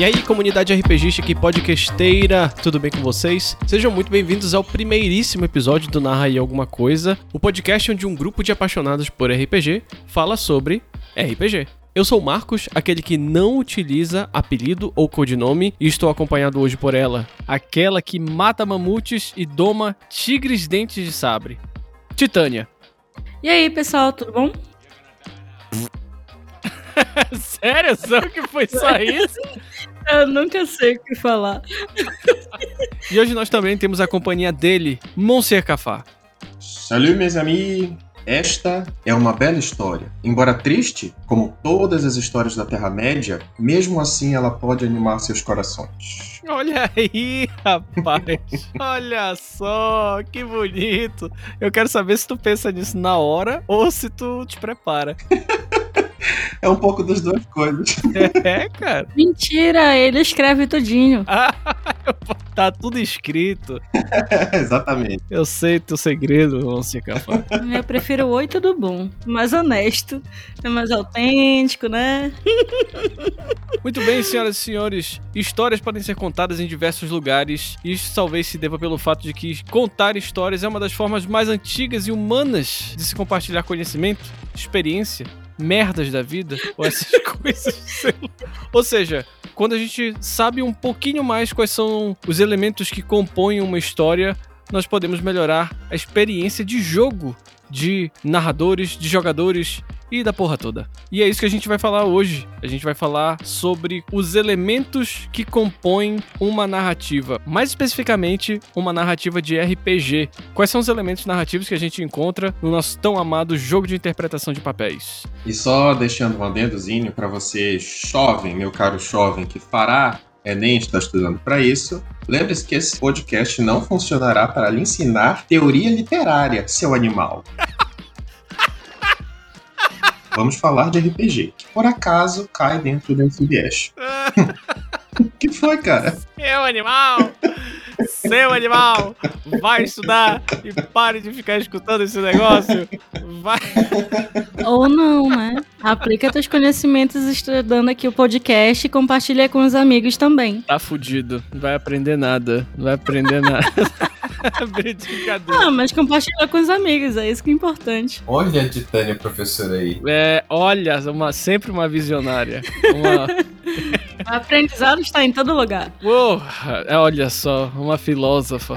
E aí, comunidade RPGista que podcasteira, tudo bem com vocês? Sejam muito bem-vindos ao primeiríssimo episódio do Narra aí Alguma Coisa, o podcast onde um grupo de apaixonados por RPG fala sobre RPG. Eu sou o Marcos, aquele que não utiliza apelido ou codinome, e estou acompanhado hoje por ela, aquela que mata mamutes e doma tigres dentes de sabre. Titânia. E aí, pessoal, tudo bom? Sério? Só que foi só isso? Eu nunca sei o que falar. E hoje nós também temos a companhia dele, Monsieur Cafá. Salut, meus amis! Esta é uma bela história. Embora triste, como todas as histórias da Terra-média, mesmo assim ela pode animar seus corações. Olha aí, rapaz. Olha só, que bonito. Eu quero saber se tu pensa nisso na hora ou se tu te prepara. É um pouco das duas coisas. É, cara. Mentira, ele escreve tudinho. Ah, tá tudo escrito. Exatamente. Eu sei teu segredo, Monsieur Cafá. Eu prefiro o oi tudo bom. Mais honesto. É mais autêntico, né? Muito bem, senhoras e senhores. Histórias podem ser contadas em diversos lugares. E isso talvez se deva pelo fato de que contar histórias é uma das formas mais antigas e humanas de se compartilhar conhecimento, experiência, merdas da vida, ou essas coisas. Ou seja, quando a gente sabe um pouquinho mais quais são os elementos que compõem uma história, nós podemos melhorar a experiência de jogo de narradores, de jogadores e da porra toda. E é isso que a gente vai falar hoje. A gente vai falar sobre os elementos que compõem uma narrativa, mais especificamente uma narrativa de RPG. Quais são os elementos narrativos que a gente encontra no nosso tão amado jogo de interpretação de papéis? E só deixando um adendozinho para você, jovem, meu caro jovem, que fará Enem está estudando para isso. Lembre-se que esse podcast não funcionará para lhe ensinar teoria literária, seu animal. Vamos falar de RPG, que por acaso cai dentro desse viés. que foi, cara? Seu animal! Seu animal! Vai estudar e pare de ficar escutando esse negócio. Vai. Ou não, né? Aplica teus conhecimentos estudando aqui o podcast e compartilha com os amigos também. Tá fudido. Não vai aprender nada. Não vai aprender nada. Brincadeira. Ah, mas compartilha com os amigos, é isso que é importante. Olha a Titânia professora aí. É, olha, uma, sempre uma visionária. Uma, O aprendizado está em todo lugar. Uou, é, olha só, uma filósofa.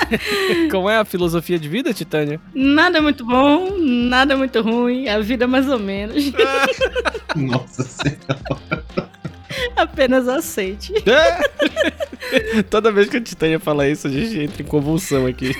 Como é a filosofia de vida, Titânia? Nada muito bom, nada muito ruim, a vida mais ou menos. Nossa senhora. Apenas aceite. Toda vez que a Titânia fala isso, a gente entra em convulsão aqui.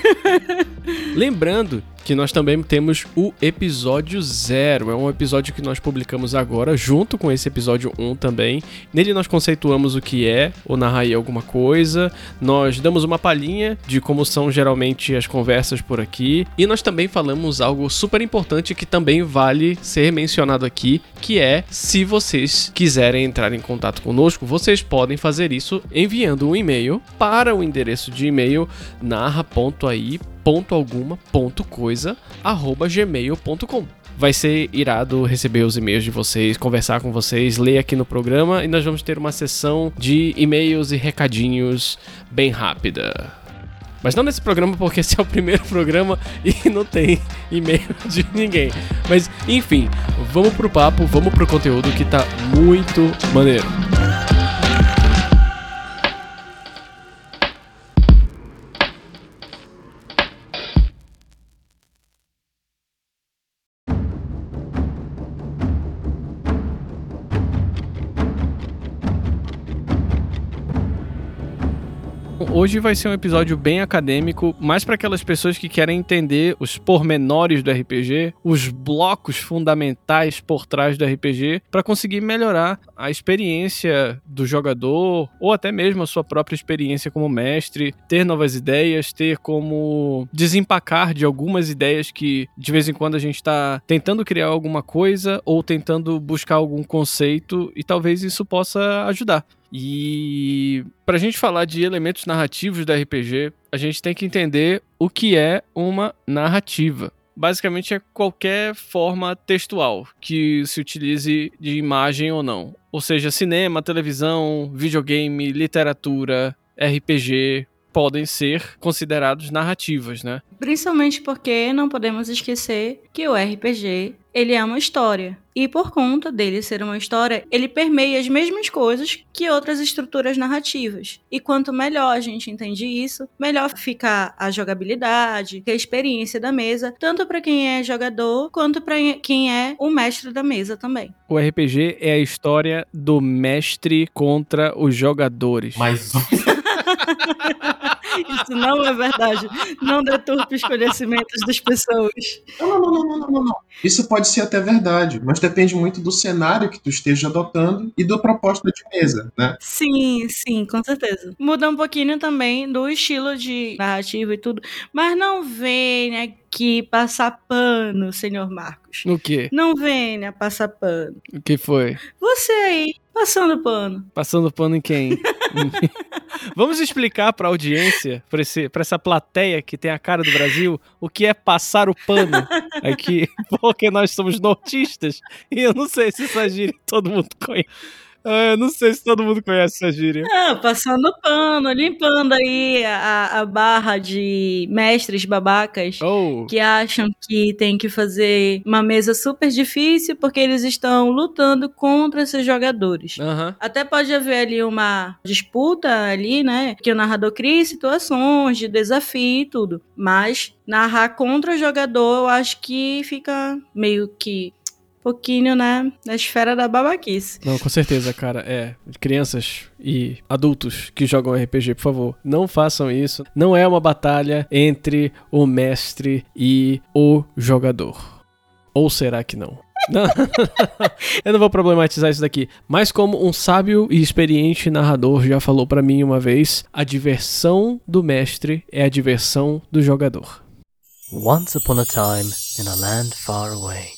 Lembrando que nós também temos o episódio zero. É um episódio que nós publicamos agora, junto com esse episódio 1 também. Nele nós conceituamos o que é o narrar aí alguma coisa. Nós damos uma palhinha de como são geralmente as conversas por aqui. E nós também falamos algo super importante que também vale ser mencionado aqui, que é se vocês quiserem entrar em contato conosco, vocês podem fazer isso enviando um e-mail para o endereço de e-mail narra.ai ponto alguma ponto coisa arroba gmail.com Vai ser irado receber os e-mails de vocês, conversar com vocês, ler aqui no programa e nós vamos ter uma sessão de e-mails e recadinhos bem rápida. Mas não nesse programa, porque esse é o primeiro programa e não tem e-mail de ninguém. Mas enfim, vamos pro papo, vamos pro conteúdo que tá muito maneiro. Hoje vai ser um episódio bem acadêmico, mais para aquelas pessoas que querem entender os pormenores do RPG, os blocos fundamentais por trás do RPG, para conseguir melhorar a experiência do jogador ou até mesmo a sua própria experiência como mestre, ter novas ideias, ter como desempacar de algumas ideias que de vez em quando a gente está tentando criar alguma coisa ou tentando buscar algum conceito e talvez isso possa ajudar. E pra gente falar de elementos narrativos do RPG, a gente tem que entender o que é uma narrativa. Basicamente é qualquer forma textual que se utilize de imagem ou não. Ou seja, cinema, televisão, videogame, literatura, RPG, podem ser considerados narrativas, né? Principalmente porque não podemos esquecer que o RPG ele é uma história. E por conta dele ser uma história, ele permeia as mesmas coisas que outras estruturas narrativas. E quanto melhor a gente entende isso, melhor fica a jogabilidade, a experiência da mesa, tanto para quem é jogador quanto para quem é o mestre da mesa também. O RPG é a história do mestre contra os jogadores. Mas Isso não é verdade. Não deturpe os conhecimentos das pessoas. Não, não, não, não, não, não, não. Isso pode ser até verdade, mas depende muito do cenário que tu esteja adotando e da proposta de mesa, né? Sim, sim, com certeza. Muda um pouquinho também do estilo de narrativa e tudo, mas não venha aqui passar pano, senhor Marcos. O quê? Não venha passar pano. O que foi? Você aí, passando pano. Passando pano em quem? Vamos explicar para a audiência, para essa plateia que tem a cara do Brasil, o que é passar o pano aqui, porque nós somos nortistas e eu não sei se essa gíria todo mundo conhece. Eu não sei se todo mundo conhece essa gíria. Ah, passando pano, limpando aí a, a barra de mestres babacas Oh, que acham que tem que fazer uma mesa super difícil porque eles estão lutando contra esses jogadores. aham. Até pode haver ali uma disputa ali, né? Que o narrador cria situações de desafio e tudo. Mas narrar contra o jogador, eu acho que fica meio que pouquinho, né? Na esfera da babaquice. Não, com certeza, cara. É, crianças e adultos que jogam RPG, por favor, não façam isso. Não é uma batalha entre o mestre e o jogador. Ou será que não? Não. Eu não vou problematizar isso daqui, mas como um sábio e experiente narrador já falou pra mim uma vez, a diversão do mestre é a diversão do jogador. Once upon a time, in a land far away.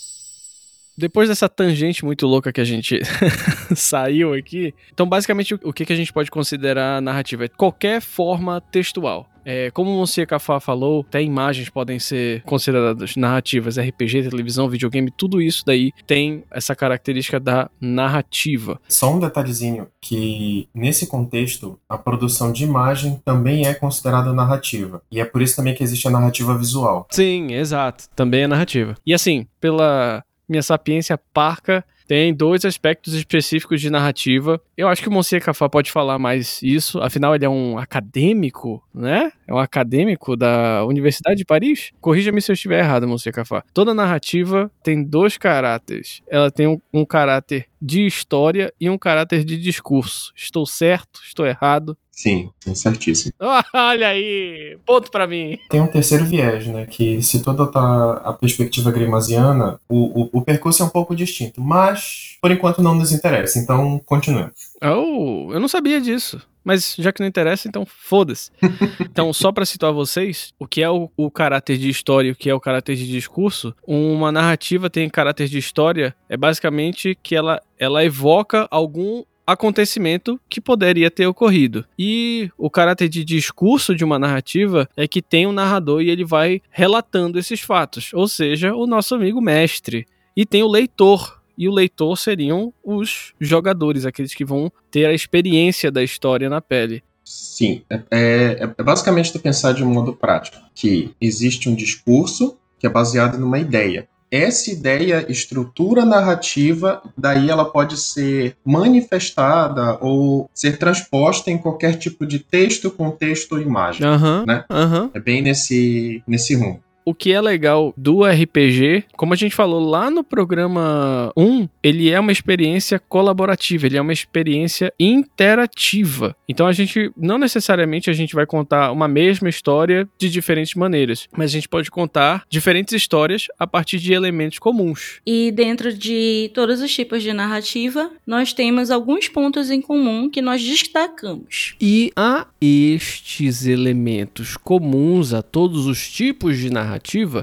Depois dessa tangente muito louca que a gente saiu aqui, então basicamente o que a gente pode considerar narrativa? É qualquer forma textual. É, como o Monsieur Cafá falou, até imagens podem ser consideradas narrativas, RPG, televisão, videogame, tudo isso daí tem essa característica da narrativa. Só um detalhezinho, que nesse contexto, a produção de imagem também é considerada narrativa. E é por isso também que existe a narrativa visual. Sim, exato, também é narrativa. E assim, pela minha sapiência parca, tem dois aspectos específicos de narrativa. Eu acho que o Monsieur Cafá pode falar mais isso, afinal ele é um acadêmico, né? É um acadêmico da Universidade de Paris. Corrija-me se eu estiver errado, Monsieur Cafá. Toda narrativa tem dois caráteres. Ela tem um, um caráter de história e um caráter de discurso. Estou certo? Estou errado? Sim, é certíssimo. Olha aí! Ponto pra mim! Tem um terceiro viés, né? Que se toda tá a perspectiva grimasiana, o, o, o percurso é um pouco distinto. Mas, por enquanto, não nos interessa. Então, continuemos. Oh, eu não sabia disso. Mas já que não interessa, então foda-se. então, só pra situar vocês, o que é o, o caráter de história e o que é o caráter de discurso, uma narrativa tem caráter de história, é basicamente que ela, ela evoca algum acontecimento que poderia ter ocorrido. E o caráter de discurso de uma narrativa é que tem um narrador e ele vai relatando esses fatos, ou seja, o nosso amigo mestre. E tem o leitor, e o leitor seriam os jogadores, aqueles que vão ter a experiência da história na pele. Sim, é, é, é basicamente tu pensar de um modo prático, que existe um discurso que é baseado numa ideia. Essa ideia estrutura narrativa, daí ela pode ser manifestada ou ser transposta em qualquer tipo de texto, contexto ou imagem. Aham, Né? aham. É bem nesse, nesse rumo. O que é legal do RPG, como a gente falou lá no programa 1, ele é uma experiência colaborativa, ele é uma experiência interativa. Então a gente não necessariamente a gente vai contar uma mesma história de diferentes maneiras, mas a gente pode contar diferentes histórias a partir de elementos comuns. E dentro de todos os tipos de narrativa, nós temos alguns pontos em comum que nós destacamos. E a estes elementos comuns a todos os tipos de narrativa,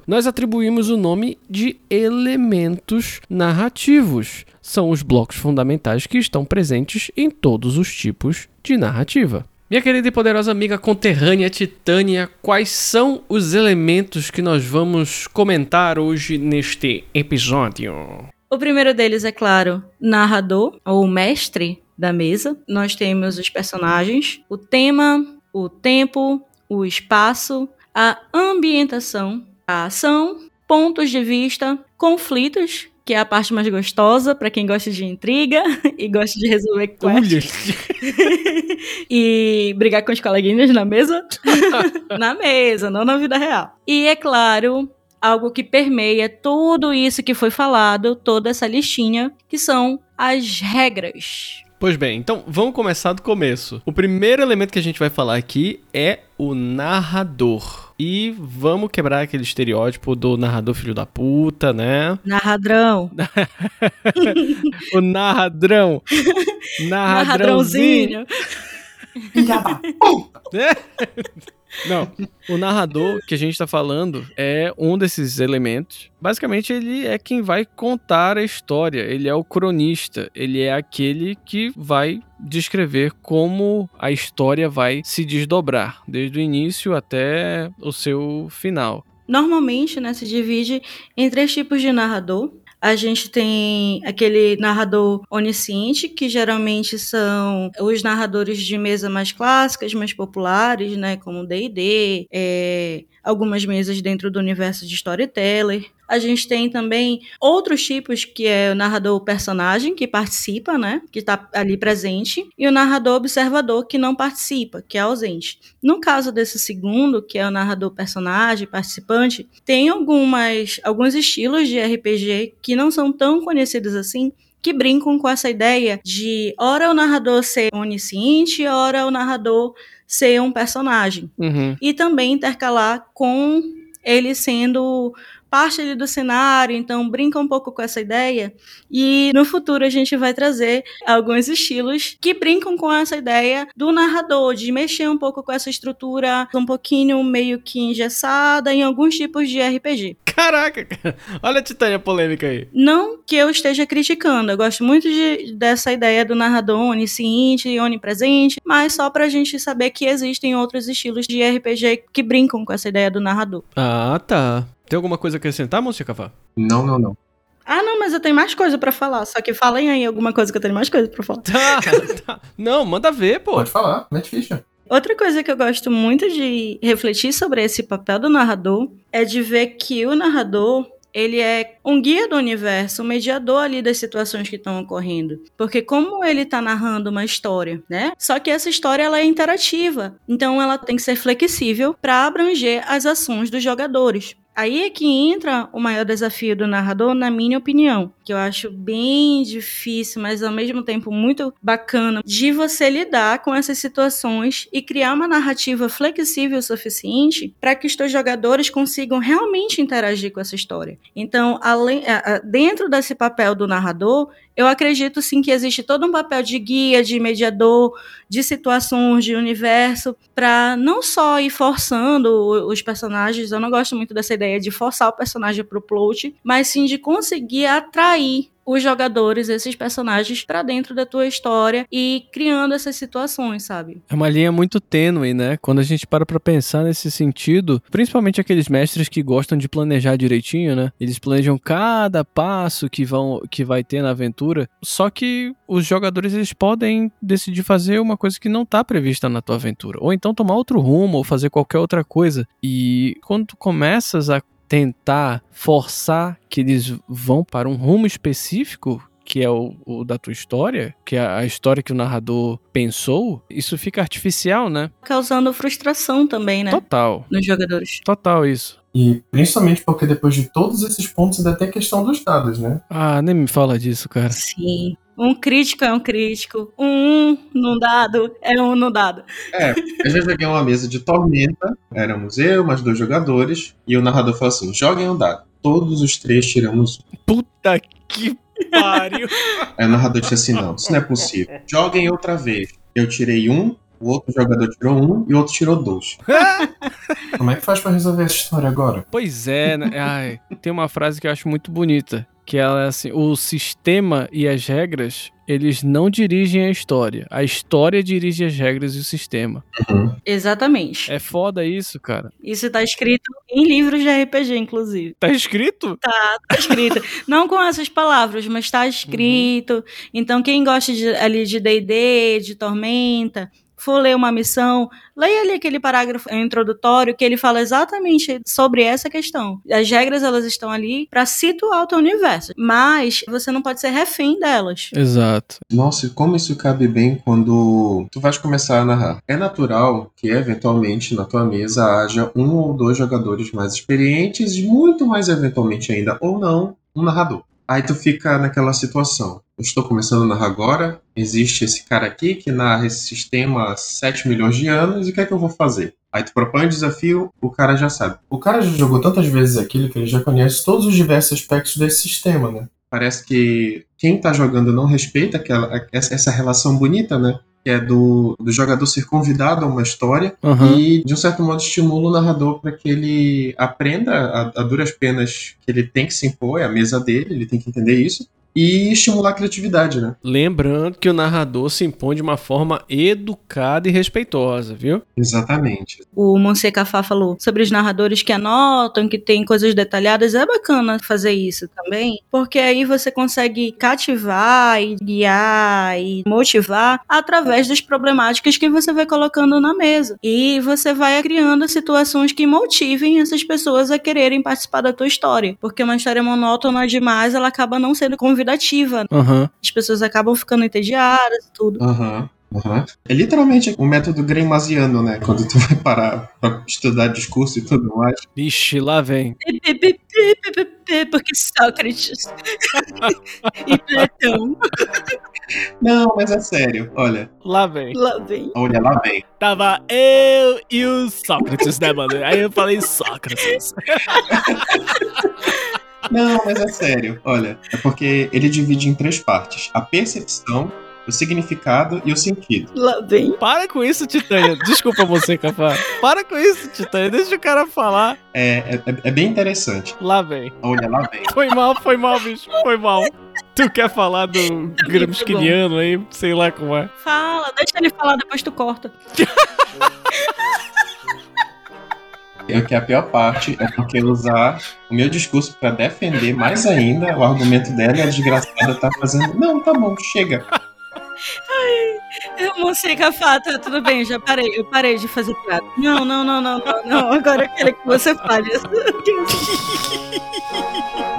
nós atribuímos o nome de elementos narrativos. São os blocos fundamentais que estão presentes em todos os tipos de narrativa. Minha querida e poderosa amiga conterrânea Titânia, quais são os elementos que nós vamos comentar hoje neste episódio? O primeiro deles é, claro, narrador ou mestre da mesa. Nós temos os personagens, o tema, o tempo, o espaço, a ambientação, a ação, pontos de vista, conflitos, que é a parte mais gostosa para quem gosta de intriga e gosta de resolver quests. e brigar com os coleguinhas na mesa. na mesa, não na vida real. E é claro, algo que permeia tudo isso que foi falado, toda essa listinha, que são as regras. Pois bem, então vamos começar do começo. O primeiro elemento que a gente vai falar aqui é o narrador. E vamos quebrar aquele estereótipo do narrador filho da puta, né? Narradrão. o narradrão. Narradrãozinho. é? Não, o narrador que a gente tá falando é um desses elementos. Basicamente, ele é quem vai contar a história, ele é o cronista, ele é aquele que vai descrever como a história vai se desdobrar, desde o início até o seu final. Normalmente, né, se divide em três tipos de narrador. A gente tem aquele narrador onisciente, que geralmente são os narradores de mesa mais clássicas, mais populares, né? Como D&D, é, algumas mesas dentro do universo de Storyteller. A gente tem também outros tipos, que é o narrador personagem, que participa, né? Que está ali presente, e o narrador observador, que não participa, que é ausente. No caso desse segundo, que é o narrador personagem, participante, tem algumas, alguns estilos de RPG que não são tão conhecidos assim, que brincam com essa ideia de ora o narrador ser onisciente, ora o narrador ser um personagem. Uhum. E também intercalar com ele sendo parte ali do cenário, então brinca um pouco com essa ideia. E no futuro a gente vai trazer alguns estilos que brincam com essa ideia do narrador, de mexer um pouco com essa estrutura um pouquinho meio que engessada em alguns tipos de RPG. Caraca, cara. olha a titânia polêmica aí. Não que eu esteja criticando, eu gosto muito de, dessa ideia do narrador onisciente e onipresente, mas só pra gente saber que existem outros estilos de RPG que brincam com essa ideia do narrador. Ah, tá. Tem alguma coisa a acrescentar, Monsia Cavá? Não, não, não. Ah, não, mas eu tenho mais coisa para falar. Só que falem aí alguma coisa que eu tenho mais coisa para falar. Tá, tá. Não, manda ver, pô. Pode falar, mete ficha. Outra coisa que eu gosto muito de refletir sobre esse papel do narrador é de ver que o narrador ele é um guia do universo, um mediador ali das situações que estão ocorrendo. Porque como ele está narrando uma história, né? Só que essa história ela é interativa, então ela tem que ser flexível para abranger as ações dos jogadores. Aí é que entra o maior desafio do narrador, na minha opinião, que eu acho bem difícil, mas ao mesmo tempo muito bacana, de você lidar com essas situações e criar uma narrativa flexível o suficiente para que os teus jogadores consigam realmente interagir com essa história. Então, além, dentro desse papel do narrador, eu acredito sim que existe todo um papel de guia, de mediador, de situações, de universo, para não só ir forçando os personagens, eu não gosto muito dessa ideia de forçar o personagem pro plot, mas sim de conseguir atrair os jogadores, esses personagens, para dentro da tua história e criando essas situações, sabe? É uma linha muito tênue, né? Quando a gente para pra pensar nesse sentido, principalmente aqueles mestres que gostam de planejar direitinho, né? Eles planejam cada passo que vão que vai ter na aventura, só que os jogadores eles podem decidir fazer uma coisa que não está prevista na tua aventura, ou então tomar outro rumo ou fazer qualquer outra coisa. E quando tu começas a tentar forçar que eles vão para um rumo específico, que é o, o, da tua história, que é a história que o narrador pensou, isso fica artificial, né? Causando frustração também, né? Total. Nos jogadores. Total isso. E principalmente porque depois de todos esses pontos ainda tem a questão dos dados, né? Ah, nem me fala disso, cara. Sim. Um crítico é um crítico. Um um num dado é um no dado. É, eu já joguei uma mesa de tormenta. Éramos eu, mais dois jogadores. E o narrador falou assim: joguem um dado. Todos os três tiramos um. Puta que pariu. Aí o narrador disse assim: não, isso não é possível. Joguem outra vez. Eu tirei um, o outro jogador tirou um e o outro tirou dois. Como é que faz pra resolver essa história agora? Pois é, né? Ai, tem uma frase que eu acho muito bonita que ela é assim, o sistema e as regras, eles não dirigem a história. A história dirige as regras e o sistema. Exatamente. É foda isso, cara. Isso tá escrito em livros de RPG, inclusive. Tá escrito? Tá, tá escrito. Não com essas palavras, mas tá escrito. Então, quem gosta de, ali de D&D, de Tormenta, for ler uma missão, leia ali aquele parágrafo introdutório que ele fala exatamente sobre essa questão. As regras, elas estão ali para situar o teu universo, mas você não pode ser refém delas. Exato. Nossa, e como isso cabe bem quando tu vais começar a narrar. É natural que, eventualmente, na tua mesa haja um ou dois jogadores mais experientes, muito mais eventualmente ainda, ou não, um narrador. Aí tu fica naquela situação. Eu estou começando a narrar agora, existe esse cara aqui que narra esse sistema há 7 milhões de anos, e o que é que eu vou fazer? Aí tu propõe o desafio, o cara já sabe. O cara já jogou tantas vezes aquilo que ele já conhece todos os diversos aspectos desse sistema, né? Parece que quem tá jogando não respeita aquela, essa essa relação bonita, né? Que é do, do jogador ser convidado a uma história Aham. e, de um certo modo, estimula o narrador para que ele aprenda a, a duras penas que ele tem que se impor, é a mesa dele, ele tem que entender isso, e estimular a criatividade, né? Lembrando que o narrador se impõe de uma forma educada e respeitosa, viu? Exatamente. O Monsieur Cafá falou sobre os narradores que anotam, que tem coisas detalhadas. É bacana fazer isso também, porque aí você consegue cativar e guiar e motivar através das problemáticas que você vai colocando na mesa. E você vai criando situações que motivem essas pessoas a quererem participar da tua história. Porque uma história monótona demais, ela acaba não sendo convidativa. Aham. As pessoas acabam ficando entediadas e tudo. Aham. aham. É literalmente o método Greimasiano, né? Quando tu vai parar pra estudar discurso e tudo mais. Vixe, lá vem. Porque Sócrates e Platão Não, mas é sério. Olha, Lá vem. lá vem. olha lá vem. Tava eu e o Sócrates, né, mano? Aí eu falei Sócrates. Não, mas é sério. Olha, é porque ele divide em três partes: a percepção, o significado e o sentido. Lá vem. Para com isso, Titânia. Desculpa você, Cafá. Para com isso, Titânia. Deixa o cara falar. É, é, é bem interessante. Lá vem. Olha lá vem. Foi mal, foi mal, bicho. Foi mal. Tu quer falar do Gramsciano aí? Sei lá como é. Fala, deixa ele falar, depois tu corta. É que a pior parte é porque usar o meu discurso pra defender mais ainda o argumento dela e a desgraçada tá fazendo. Não, tá bom, chega. Eu mostrei Cafá, tá tudo bem, já parei. Eu parei de fazer piada. Não, não, não, não, não, não. Agora eu quero que você fale.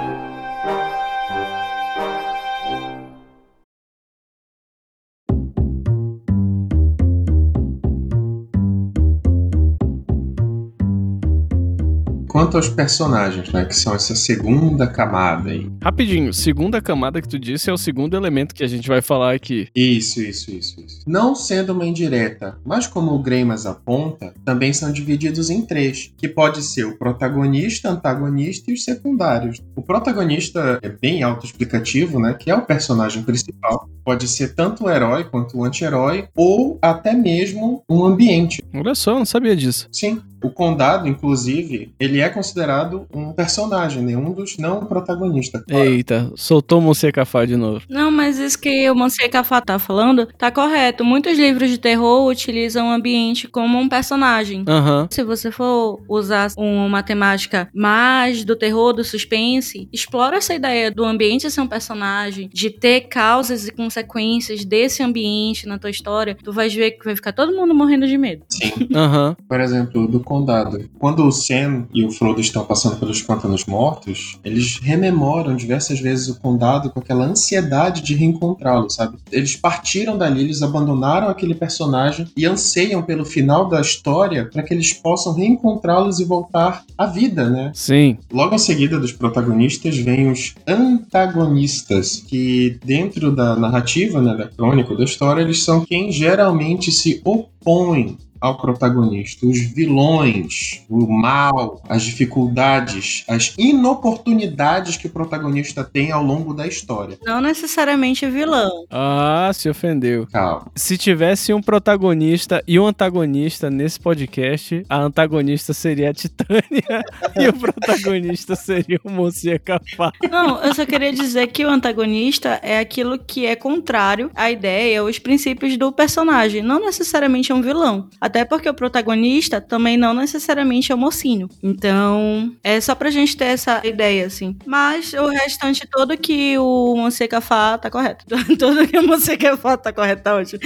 Quanto aos personagens, né? Que são essa segunda camada aí. Rapidinho, segunda camada que tu disse é o segundo elemento que a gente vai falar aqui. Isso, isso, isso, isso. Não sendo uma indireta, mas como o Greimas aponta, também são divididos em três, que pode ser o protagonista, antagonista e os secundários. O protagonista é bem autoexplicativo, né? Que é o personagem principal. Pode ser tanto o herói quanto o anti-herói, ou até mesmo um ambiente. Olha só, eu não sabia disso. Sim, o condado, inclusive, ele é considerado um personagem, né? Um dos não protagonistas. claro. Eita, soltou o Monse Cafá de novo. Não, mas isso que o Monsieur Cafá tá falando tá correto. Muitos livros de terror utilizam o ambiente como um personagem. Aham. Se você for usar uma temática mais do terror, do suspense, explora essa ideia do ambiente ser um personagem, de ter causas e consequências desse ambiente na tua história. Tu vais ver que vai ficar todo mundo morrendo de medo. Sim. Aham. Por exemplo, do condado. Quando o Sam e o Frodo estão passando pelos pântanos mortos, eles rememoram diversas vezes o condado com aquela ansiedade de reencontrá-lo, sabe? Eles partiram dali, eles abandonaram aquele personagem e anseiam pelo final da história para que eles possam reencontrá-los e voltar à vida, né? Sim. Logo em seguida dos protagonistas vêm os antagonistas, que dentro da narrativa, né, da crônica, da história, eles são quem geralmente se opõem ao protagonista, os vilões, o mal, as dificuldades, as inoportunidades que o protagonista tem ao longo da história. Não necessariamente vilão. Ah, se ofendeu. Calma. Se tivesse um protagonista e um antagonista nesse podcast, a antagonista seria a Titânia e o protagonista seria o Monsieur Cafá. Não, eu só queria dizer que o antagonista é aquilo que é contrário à ideia, os princípios do personagem. Não necessariamente é um vilão. Até porque o protagonista também não necessariamente é o mocinho. Então, é só pra gente ter essa ideia, assim. Mas o restante todo que o Monsieur Cafá tá correto. Tudo que o Monsieur Cafá tá correto, tá ótimo.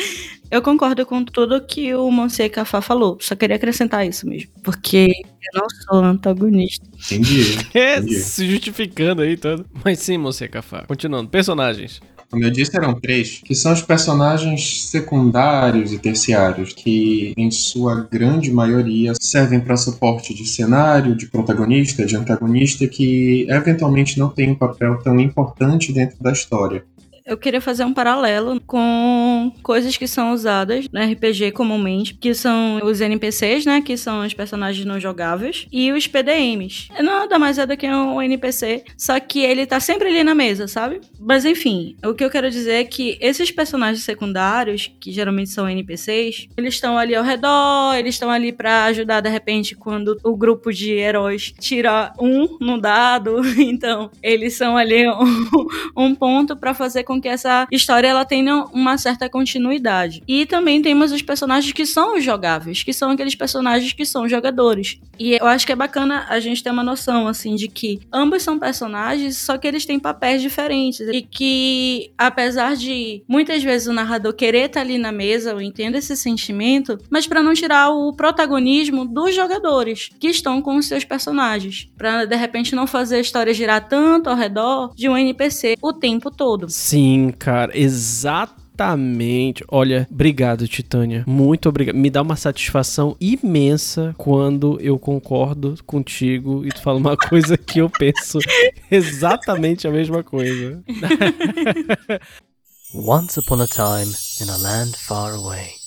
Eu concordo com tudo que o Monsieur Cafá falou. Só queria acrescentar isso mesmo. Porque eu não sou antagonista. Entendi. É, entendi. se justificando aí todo. Mas sim, Monsieur Cafá. Continuando. Personagens. Como eu disse, eram três, que são os personagens secundários e terciários, que em sua grande maioria servem para suporte de cenário, de protagonista, de antagonista, que eventualmente não tem um papel tão importante dentro da história. Eu queria fazer um paralelo com coisas que são usadas no RPG comumente, que são os NPCs, né? Que são os personagens não jogáveis, e os PDMs. Nada mais é do que um NPC, só que ele tá sempre ali na mesa, sabe? Mas enfim, o que eu quero dizer é que esses personagens secundários, que geralmente são NPCs, eles estão ali ao redor, eles estão ali para ajudar de repente quando o grupo de heróis tira um no dado, então eles são ali um, um ponto para fazer com que essa história ela tenha uma certa continuidade. E também temos os personagens que são jogáveis, que são aqueles personagens que são jogadores. E eu acho que é bacana a gente ter uma noção assim de que ambos são personagens, só que eles têm papéis diferentes e que apesar de muitas vezes o narrador querer estar ali na mesa, eu entendo esse sentimento, mas para não tirar o protagonismo dos jogadores que estão com os seus personagens, para de repente não fazer a história girar tanto ao redor de um NPC o tempo todo. Sim, cara, exatamente. Olha, obrigado, Titânia. Muito obrigado. Me dá uma satisfação imensa quando eu concordo contigo e tu fala uma coisa que eu penso exatamente a mesma coisa. Once upon a time in a land far away.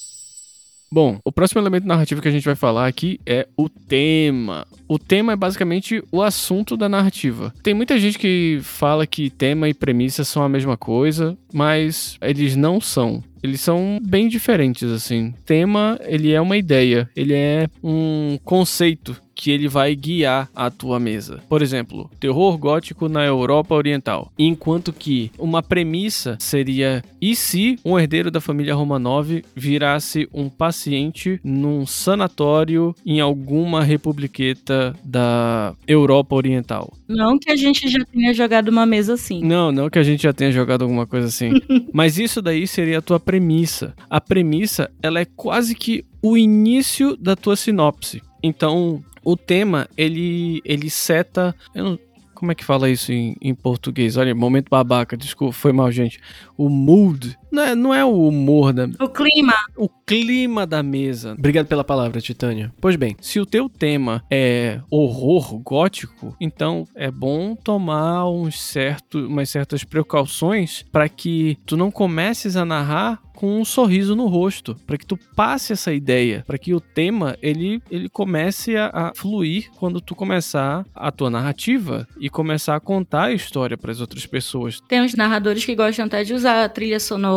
Bom, o próximo elemento narrativo que a gente vai falar aqui é o tema. O tema é basicamente o assunto da narrativa. Tem muita gente que fala que tema e premissa são a mesma coisa, mas eles não são. Eles são bem diferentes, assim. Tema, ele é uma ideia, ele é um conceito que ele vai guiar a tua mesa. Por exemplo, terror gótico na Europa Oriental. Enquanto que uma premissa seria: e se um herdeiro da família Romanov virasse um paciente num sanatório em alguma republiqueta da Europa Oriental? Não que a gente já tenha jogado uma mesa assim. Não, não que a gente já tenha jogado alguma coisa assim. Mas isso daí seria a tua premissa. A premissa, ela é quase que o início da tua sinopse. Então, o tema, ele, ele seta. Não, como é que fala isso em, em português? Olha, momento babaca, desculpa, foi mal, gente. O mood. Não é, não é o humor da. O clima. O clima da mesa. Obrigado pela palavra, Titânia. Pois bem, se o teu tema é horror gótico, então é bom tomar uns certo, umas certas precauções para que tu não comeces a narrar com um sorriso no rosto, para que tu passe essa ideia, para que o tema ele, ele comece a, a, fluir quando tu começar a tua narrativa e começar a contar a história para as outras pessoas. Tem uns narradores que gostam até de usar trilha sonora,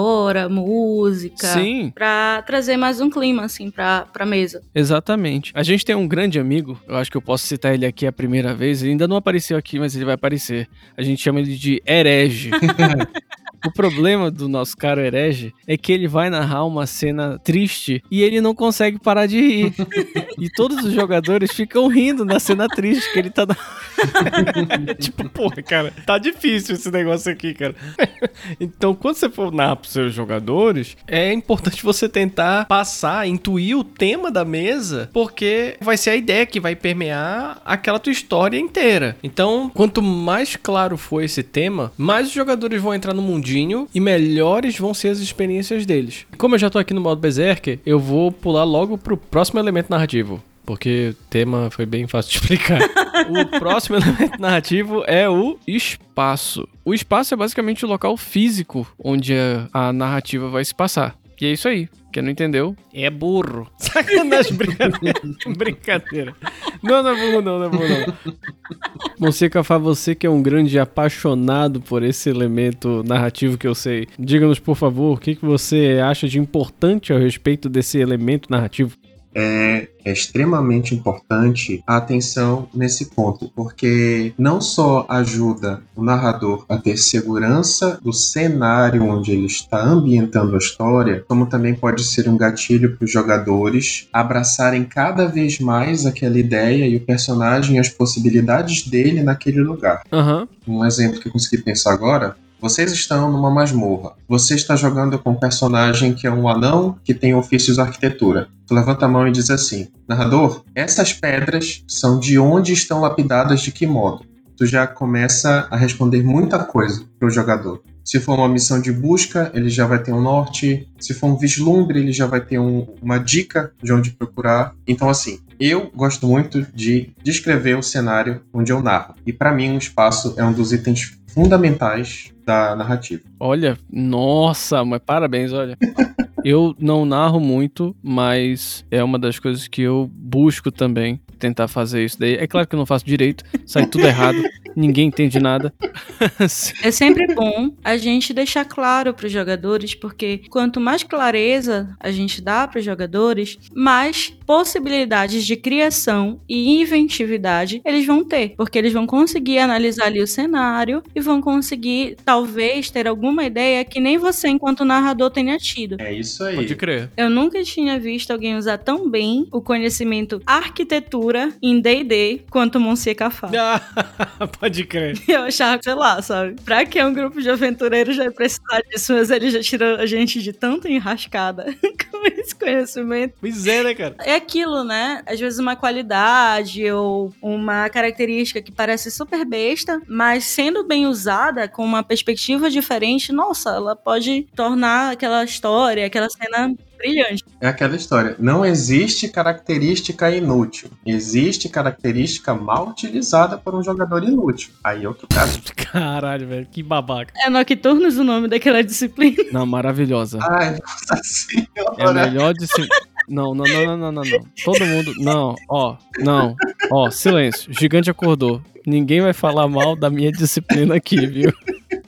música, Sim. para trazer mais um clima assim para para mesa. Exatamente. A gente tem um grande amigo, eu acho que eu posso citar ele aqui a primeira vez, ele ainda não apareceu aqui, mas ele vai aparecer. A gente chama ele de herege. O problema do nosso caro herege é que ele vai narrar uma cena triste e ele não consegue parar de rir. e todos os jogadores ficam rindo na cena triste que ele tá. tipo, porra, cara, tá difícil esse negócio aqui, cara. então, quando você for narrar pros seus jogadores, é importante você tentar passar, intuir o tema da mesa, porque vai ser a ideia que vai permear aquela tua história inteira. Então, quanto mais claro for esse tema, mais os jogadores vão entrar no e melhores vão ser as experiências deles. Como eu já tô aqui no modo Berserker, eu vou pular logo pro próximo elemento narrativo. Porque o tema foi bem fácil de explicar. o próximo elemento narrativo é o espaço. O espaço é basicamente o local físico onde a narrativa vai se passar. E é isso aí. Quem não entendeu é burro. Sacanagem, brincadeira. brincadeira. Não, não é burro, não, não é burro, não. Monseca você que é um grande apaixonado por esse elemento narrativo que eu sei, diga-nos, por favor, o que, que você acha de importante a respeito desse elemento narrativo? É, é, extremamente importante a atenção nesse ponto, porque não só ajuda o narrador a ter segurança do cenário onde ele está ambientando a história, como também pode ser um gatilho para os jogadores abraçarem cada vez mais aquela ideia e o personagem e as possibilidades dele naquele lugar. Uhum. Um exemplo que eu consegui pensar agora vocês estão numa masmorra. Você está jogando com um personagem que é um anão que tem ofícios arquitetura. Tu levanta a mão e diz assim: Narrador, essas pedras são de onde estão lapidadas de que modo? Tu já começa a responder muita coisa para o jogador. Se for uma missão de busca, ele já vai ter um norte. Se for um vislumbre, ele já vai ter um, uma dica de onde procurar. Então, assim, eu gosto muito de descrever o cenário onde eu narro. E para mim, o espaço é um dos itens fundamentais da narrativa. Olha, nossa, mas parabéns, olha. eu não narro muito, mas é uma das coisas que eu busco também tentar fazer isso daí. É claro que eu não faço direito, sai tudo errado, ninguém entende nada. é sempre bom a gente deixar claro para os jogadores, porque quanto mais clareza a gente dá para os jogadores, mais possibilidades de criação e inventividade eles vão ter, porque eles vão conseguir analisar ali o cenário e vão conseguir talvez ter alguma ideia que nem você enquanto narrador tenha tido. É isso aí. Pode crer. Eu nunca tinha visto alguém usar tão bem o conhecimento arquitetura em D&D quanto Monsieur Cafá. Ah, pode crer. Eu achava, sei lá, sabe? Pra que um grupo de aventureiros já precisar disso, mas ele já tirou a gente de tanta enrascada com esse conhecimento. Pois é, né, cara? É aquilo, né? Às vezes uma qualidade ou uma característica que parece super besta, mas sendo bem usada com uma perspectiva diferente, nossa, ela pode tornar aquela história, aquela cena brilhante. É aquela história. Não existe característica inútil. Existe característica mal utilizada por um jogador inútil. Aí é o que tá. Caralho, velho. Que babaca. É Nocturnos o nome daquela disciplina. Não, maravilhosa. Ai, nossa senhora. É a melhor disciplina. Não, não, não, não, não, não, Todo mundo. Não, ó, não. Ó, silêncio. O gigante acordou. Ninguém vai falar mal da minha disciplina aqui, viu?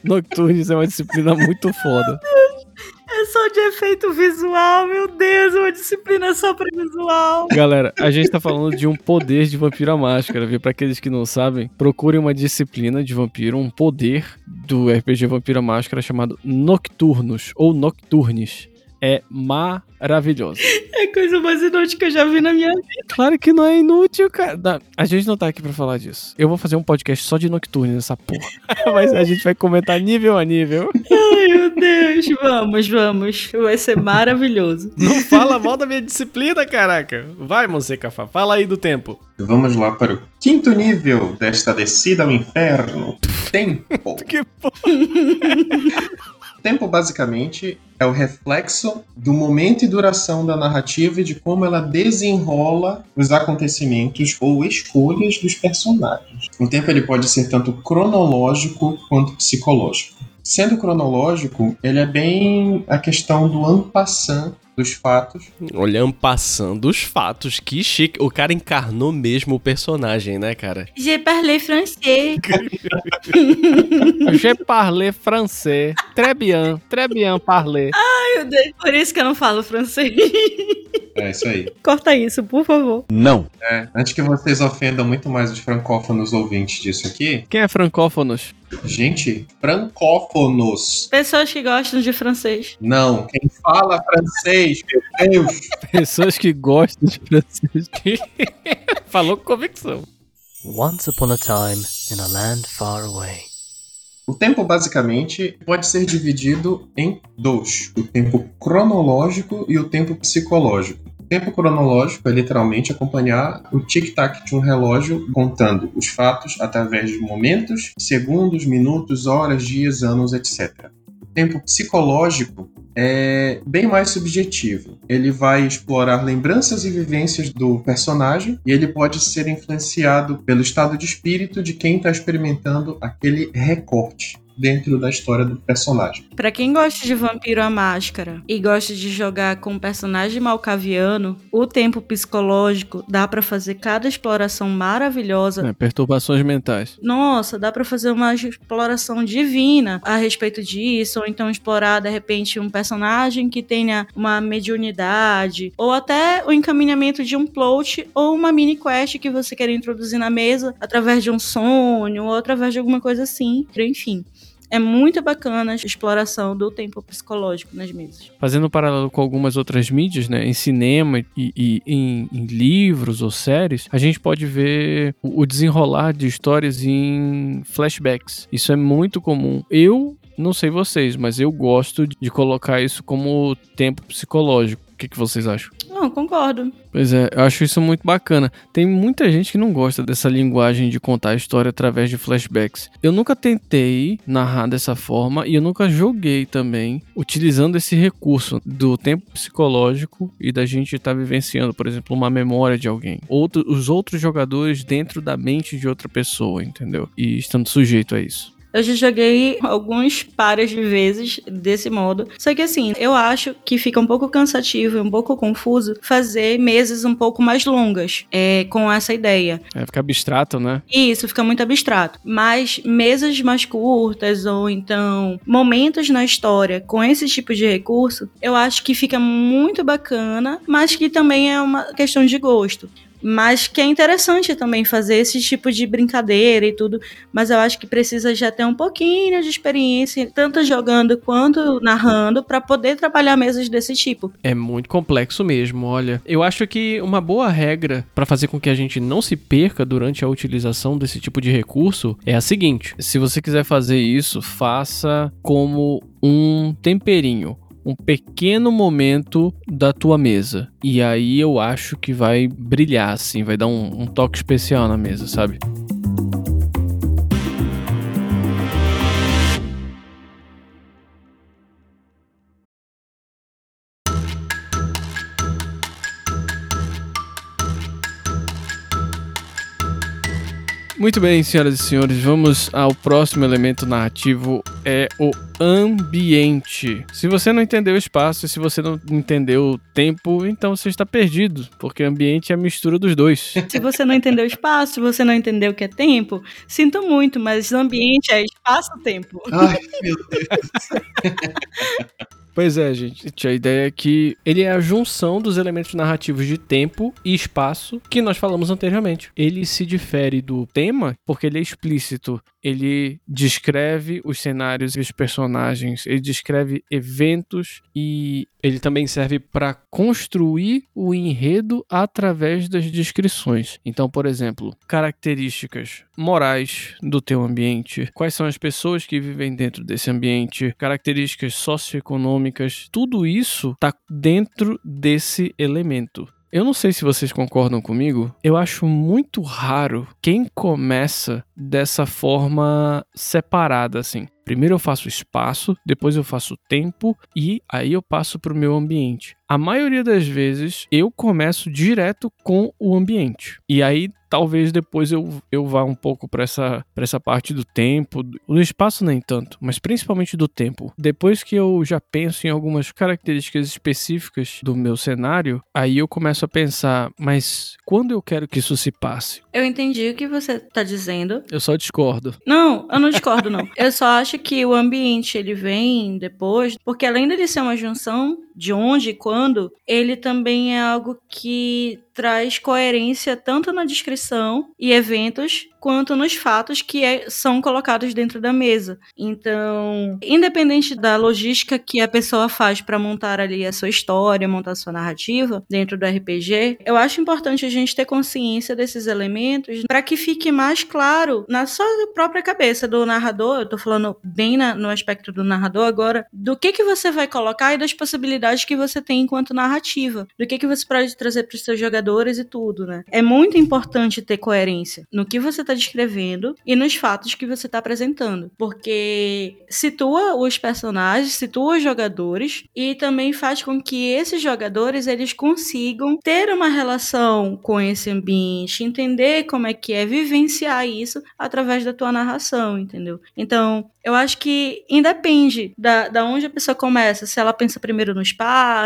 Nocturnes é uma disciplina muito foda. Só de efeito visual, meu Deus, uma disciplina só pra visual. Galera, a gente tá falando de um poder de Vampiro à Máscara, viu? Pra aqueles que não sabem, procurem uma disciplina de vampiro, um poder do RPG Vampiro à Máscara chamado Nocturnos ou Nocturnes é maravilhoso. É a coisa mais inútil que eu já vi na minha vida. Claro que não é inútil, cara. A gente não tá aqui pra falar disso. Eu vou fazer um podcast só de Nocturne nessa porra. Mas a gente vai comentar nível a nível. Ai, meu Deus. Vamos, vamos. Vai ser maravilhoso. Não fala mal da minha disciplina, caraca. Vai, Monseca, fala aí do tempo. Vamos lá para o quinto nível desta descida ao inferno. Tempo. que porra. Tempo, basicamente, é o reflexo do momento e duração da narrativa e de como ela desenrola os acontecimentos ou escolhas dos personagens. O tempo ele pode ser tanto cronológico quanto psicológico. Sendo cronológico, ele é bem a questão do ampassant dos fatos. Olhando passando os fatos, que chique. O cara encarnou mesmo o personagem, né, cara? Je parle français. Je parle français. Très bien, très bien parler. Ai, meu Deus. Por isso que eu não falo francês. É isso aí. Corta isso, por favor. Não. É, antes que vocês ofendam muito mais os francófonos ouvintes disso aqui. Quem é francófonos? Gente, francófonos. Pessoas que gostam de francês. Não, quem fala francês, Deus. Pessoas que gostam de francês. Falou com convicção. Once upon a time in a land far away. O tempo, basicamente, pode ser dividido em dois: o tempo cronológico e o tempo psicológico. O tempo cronológico é literalmente acompanhar o tic-tac de um relógio contando os fatos através de momentos, segundos, minutos, horas, dias, anos, etc. O tempo psicológico é bem mais subjetivo. Ele vai explorar lembranças e vivências do personagem e ele pode ser influenciado pelo estado de espírito de quem está experimentando aquele recorte dentro da história do personagem. Para quem gosta de Vampiro à Máscara e gosta de jogar com um personagem malcaviano, o tempo psicológico dá para fazer cada exploração maravilhosa. É, perturbações mentais. Nossa, dá para fazer uma exploração divina a respeito disso, ou então explorar de repente um personagem que tenha uma mediunidade, ou até o encaminhamento de um plot ou uma mini quest que você quer introduzir na mesa através de um sonho ou através de alguma coisa assim. Enfim. É muito bacana a exploração do tempo psicológico nas mesas. Fazendo um paralelo com algumas outras mídias, né, em cinema e, e em, em, livros ou séries, a gente pode ver o desenrolar de histórias em flashbacks. Isso é muito comum. Eu não sei vocês, mas eu gosto de colocar isso como tempo psicológico. O que, que vocês acham? Não, concordo. Pois é, eu acho isso muito bacana. Tem muita gente que não gosta dessa linguagem de contar a história através de flashbacks. Eu nunca tentei narrar dessa forma e eu nunca joguei também utilizando esse recurso do tempo psicológico e da gente estar tá vivenciando, por exemplo, uma memória de alguém. Outro, os outros jogadores dentro da mente de outra pessoa, entendeu? E estando sujeito a isso. Eu já joguei alguns pares de vezes desse modo. Só que assim, eu acho que fica um pouco cansativo e um pouco confuso fazer mesas um pouco mais longas é, com essa ideia. É, fica abstrato, né? Isso, fica muito abstrato. Mas mesas mais curtas ou então momentos na história com esse tipo de recurso, eu acho que fica muito bacana, mas que também é uma questão de gosto mas que é interessante também fazer esse tipo de brincadeira e tudo, mas eu acho que precisa já ter um pouquinho de experiência, tanto jogando quanto narrando, para poder trabalhar mesas desse tipo. É muito complexo mesmo, olha. Eu acho que uma boa regra para fazer com que a gente não se perca durante a utilização desse tipo de recurso é a seguinte: se você quiser fazer isso, faça como um temperinho um pequeno momento da tua mesa. E aí eu acho que vai brilhar, assim, vai dar um, um toque especial na mesa, sabe? Muito bem, senhoras e senhores, vamos ao próximo elemento narrativo, é o ambiente. Se você não entendeu o espaço, se você não entendeu o tempo, então você está perdido, porque ambiente é a mistura dos dois. Se você não entendeu o espaço, se você não entendeu o que é tempo, sinto muito, mas ambiente é espaço-tempo. Ai, meu Deus. Pois é, gente. A ideia é que ele é a junção dos elementos narrativos de tempo e espaço que nós falamos anteriormente. Ele se difere do tema porque ele é explícito. Ele descreve os cenários e os personagens, ele descreve eventos e ele também serve para construir o enredo através das descrições. Então, por exemplo, características morais do teu ambiente, quais são as pessoas que vivem dentro desse ambiente, características socioeconômicas, tudo isso está dentro desse elemento. Eu não sei se vocês concordam comigo, eu acho muito raro quem começa dessa forma separada assim. Primeiro eu faço espaço, depois eu faço tempo e aí eu passo para o meu ambiente. A maioria das vezes eu começo direto com o ambiente. E aí talvez depois eu, eu vá um pouco para essa, essa parte do tempo, do espaço nem tanto, mas principalmente do tempo. Depois que eu já penso em algumas características específicas do meu cenário, aí eu começo a pensar, mas quando eu quero que isso se passe? Eu entendi o que você está dizendo. Eu só discordo. Não, eu não discordo não. eu só acho que o ambiente ele vem depois, porque além de ser uma junção de onde e quando, ele também é algo que traz coerência tanto na descrição e eventos quanto nos fatos que é, são colocados dentro da mesa. Então, independente da logística que a pessoa faz para montar ali a sua história, montar a sua narrativa dentro do RPG, eu acho importante a gente ter consciência desses elementos para que fique mais claro na sua própria cabeça do narrador. Eu tô falando bem na, no aspecto do narrador agora, do que que você vai colocar e das possibilidades que você tem enquanto narrativa, do que que você pode trazer para os seus jogadores e tudo, né? É muito importante ter coerência no que você está descrevendo e nos fatos que você está apresentando, porque situa os personagens, situa os jogadores e também faz com que esses jogadores eles consigam ter uma relação com esse ambiente, entender como é que é vivenciar isso através da tua narração, entendeu? Então, eu acho que independe da, da onde a pessoa começa, se ela pensa primeiro no espaço,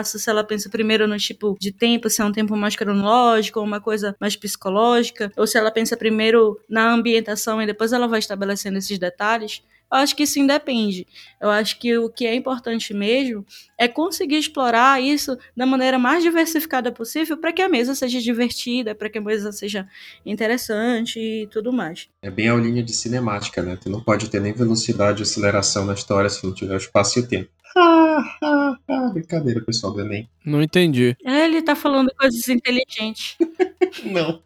se ela pensa primeiro no tipo de tempo, se é um tempo mais cronológico ou uma coisa mais psicológica, ou se ela pensa primeiro na ambientação e depois ela vai estabelecendo esses detalhes. Eu acho que isso independe. Eu acho que o que é importante mesmo é conseguir explorar isso da maneira mais diversificada possível para que a mesa seja divertida, para que a mesa seja interessante e tudo mais. É bem a linha de cinemática, né? Tu não pode ter nem velocidade e aceleração na história se não tiver espaço e o tempo. Ah, brincadeira, pessoal do Enem. Não entendi. É, ele tá falando coisas inteligentes. não.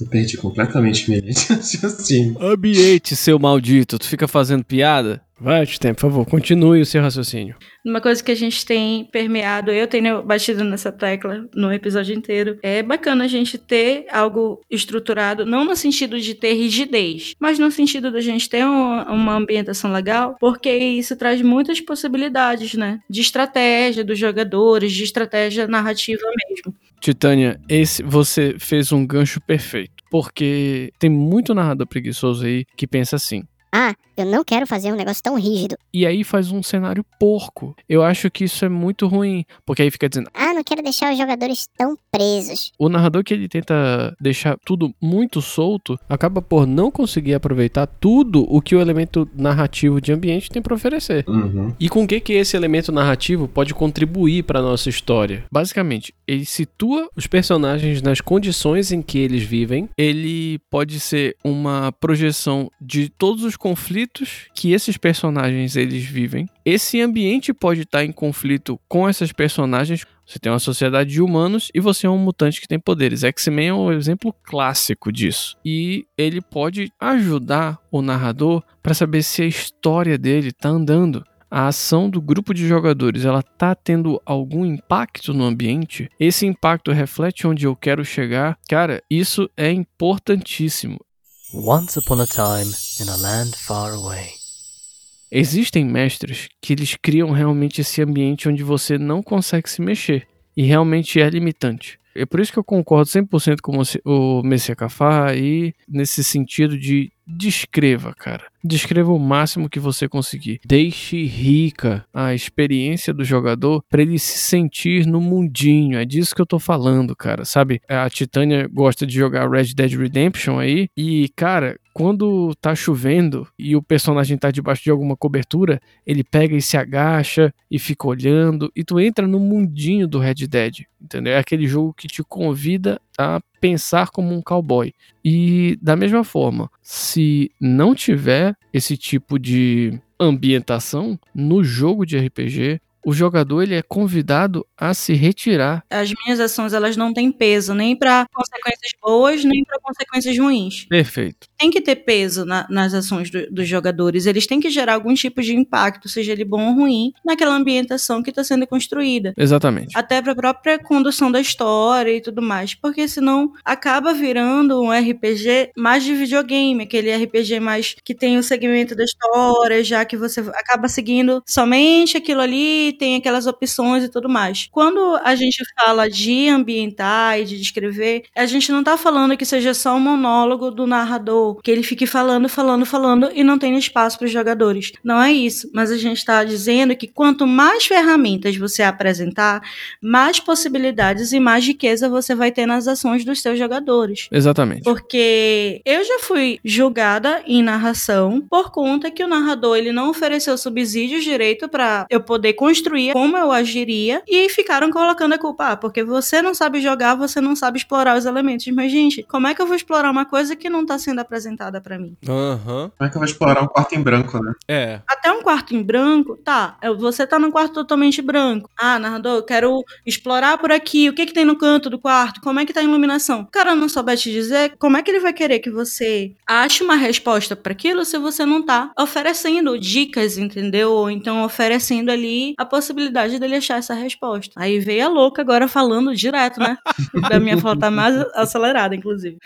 Eu perdi completamente minha linha de raciocínio. Ambiente, seu maldito. Tu fica fazendo piada? Vai, tempo, por favor, continue o seu raciocínio. Uma coisa que a gente tem permeado, eu tenho batido nessa tecla no episódio inteiro, é bacana a gente ter algo estruturado, não no sentido de ter rigidez, mas no sentido da gente ter uma, uma ambientação legal, porque isso traz muitas possibilidades, né? De estratégia dos jogadores, de estratégia narrativa mesmo. Titânia, esse você fez um gancho perfeito, porque tem muito narrador preguiçoso aí que pensa assim: ah, eu não quero fazer um negócio tão rígido. E aí faz um cenário porco. Eu acho que isso é muito ruim, porque aí fica dizendo: "Ah, não quero deixar os jogadores tão presos". O narrador que ele tenta deixar tudo muito solto, acaba por não conseguir aproveitar tudo o que o elemento narrativo de ambiente tem para oferecer. Uhum. E com o que que esse elemento narrativo pode contribuir para nossa história? Basicamente, ele situa os personagens nas condições em que eles vivem. Ele pode ser uma projeção de todos os conflitos que esses personagens eles vivem. Esse ambiente pode estar em conflito com essas personagens. Você tem uma sociedade de humanos e você é um mutante que tem poderes. X-Men é um exemplo clássico disso. E ele pode ajudar o narrador para saber se a história dele está andando a ação do grupo de jogadores ela tá tendo algum impacto no ambiente, esse impacto reflete onde eu quero chegar, cara, isso é importantíssimo. Once upon a time, in a land far away. Existem mestres que eles criam realmente esse ambiente onde você não consegue se mexer e realmente é limitante. É por isso que eu concordo 100% com o Messias Cafá aí nesse sentido de descreva, cara. Descreva o máximo que você conseguir. Deixe rica a experiência do jogador para ele se sentir no mundinho. É disso que eu tô falando, cara. Sabe? A Titânia gosta de jogar Red Dead Redemption aí e, cara, quando tá chovendo e o personagem tá debaixo de alguma cobertura, ele pega e se agacha e fica olhando e tu entra no mundinho do Red Dead, entendeu? É aquele jogo que te convida a pensar como um cowboy. E da mesma forma, se não tiver esse tipo de ambientação no jogo de RPG, o jogador ele é convidado a se retirar. As minhas ações elas não têm peso nem para consequências boas nem para consequências ruins. Perfeito. Tem que ter peso na, nas ações do, dos jogadores. Eles têm que gerar algum tipo de impacto, seja ele bom ou ruim, naquela ambientação que está sendo construída. Exatamente. Até para a própria condução da história e tudo mais, porque senão acaba virando um RPG mais de videogame, aquele RPG mais que tem o segmento da história, já que você acaba seguindo somente aquilo ali tem aquelas opções e tudo mais. Quando a gente fala de ambientar e de descrever, a gente não tá falando que seja só um monólogo do narrador, que ele fique falando, falando, falando e não tenha espaço para os jogadores. Não é isso, mas a gente está dizendo que quanto mais ferramentas você apresentar, mais possibilidades e mais riqueza você vai ter nas ações dos seus jogadores. Exatamente. Porque eu já fui julgada em narração por conta que o narrador ele não ofereceu subsídios direito para eu poder construir como eu agiria e ficaram colocando a culpa, ah, porque você não sabe jogar, você não sabe explorar os elementos. Mas, gente, como é que eu vou explorar uma coisa que não tá sendo apresentada pra mim. Aham. Como é que eu vou explorar um quarto em branco, né? É. Até um quarto em branco, tá. Você tá num quarto totalmente branco. Ah, narrador, eu quero explorar por aqui. O que que tem no canto do quarto? Como é que tá a iluminação? O cara não souber te dizer, como é que ele vai querer que você ache uma resposta para aquilo se você não tá oferecendo dicas, entendeu? Ou então oferecendo ali a possibilidade dele achar essa resposta. Aí veio a louca agora falando direto, né? da minha fala tá mais acelerada, inclusive.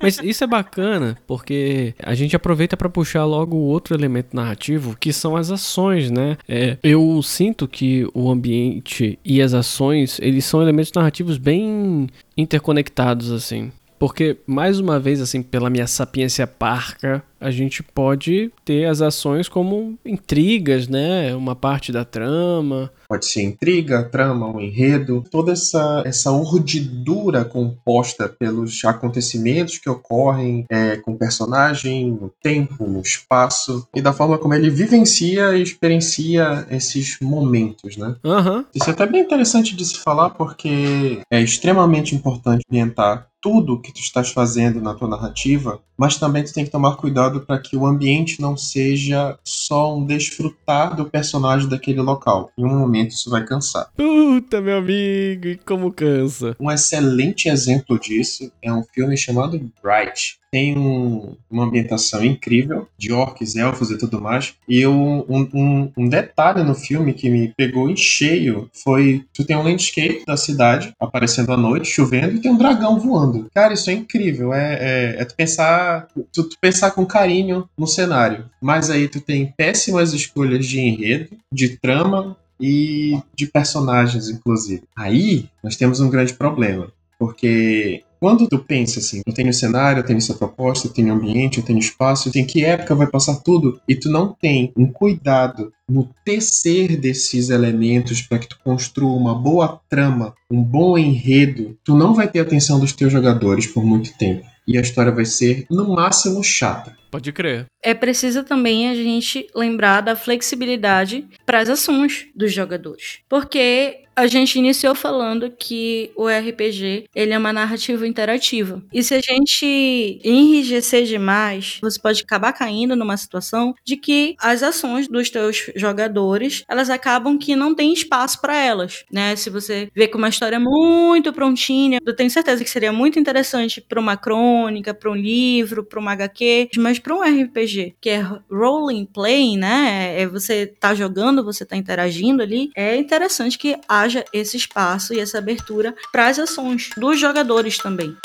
Mas isso é bacana, porque a gente aproveita pra puxar logo o outro elemento narrativo, que são as ações, né? É, eu sinto que o ambiente e as ações, eles são elementos narrativos bem interconectados, assim. Porque, mais uma vez, assim, pela minha sapiência parca, a gente pode ter as ações como intrigas, né? Uma parte da trama. Pode ser intriga, trama, um enredo, toda essa, essa urdidura composta pelos acontecimentos que ocorrem é, com o personagem, no tempo, no espaço, e da forma como ele vivencia e experiencia esses momentos, né? Aham. Isso é até bem interessante de se falar porque é extremamente importante ambientar tudo que tu estás fazendo na tua narrativa, mas também tu tem que tomar cuidado para que o ambiente não seja só um desfrutar do personagem daquele local. Em um momento isso vai cansar. Puta, meu amigo, e como cansa. Um excelente exemplo disso é um filme chamado Bright. Tem um- uma ambientação incrível de orcs, elfos e tudo mais. E um, um- um- detalhe no filme que me pegou em cheio foi: tu tem um landscape da cidade aparecendo à noite, chovendo, e tem um dragão voando. Cara, isso é incrível. É, é, é tu pensar. Tu, tu pensar com carinho no cenário. Mas aí tu tem péssimas escolhas de enredo, de trama e de personagens, inclusive. Aí nós temos um grande problema. Porque quando tu pensa assim, eu tenho cenário, eu tenho essa proposta, eu tenho ambiente, eu tenho espaço, em que época vai passar tudo, e tu não tem um cuidado no tecer desses elementos para que tu construa uma boa trama, um bom enredo, tu não vai ter a atenção dos teus jogadores por muito tempo. E a história vai ser, no máximo, chata. Pode crer. É preciso também a gente lembrar da flexibilidade para as ações dos jogadores. Porque a gente iniciou falando que o RPG ele é uma narrativa interativa. E se a gente enrijecer demais, você pode acabar caindo numa situação de que as ações dos teus jogadores, elas acabam que não tem espaço para elas, né? Se você vê com uma história muito prontinha, eu tenho certeza que seria muito interessante para uma crônica, para um livro, para uma HQ, mas para um RPG, que é role play, né? É você tá jogando, você tá interagindo ali, é interessante que haja esse espaço e essa abertura para as ações dos jogadores também.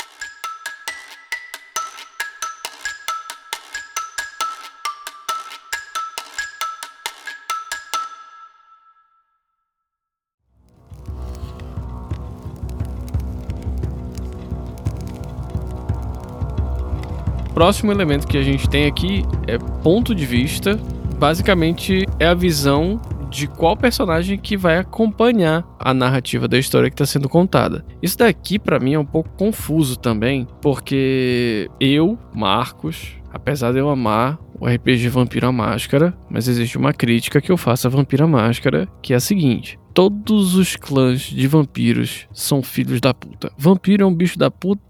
Próximo elemento que a gente tem aqui é ponto de vista. Basicamente é a visão de qual personagem que vai acompanhar a narrativa da história que está sendo contada. Isso daqui pra mim é um pouco confuso também, porque eu, Marcos, apesar de eu amar o RPG Vampiro à Máscara, mas existe uma crítica que eu faço a Vampiro à Máscara, que é a seguinte: todos os clãs de vampiros são filhos da puta. Vampiro é um bicho da puta.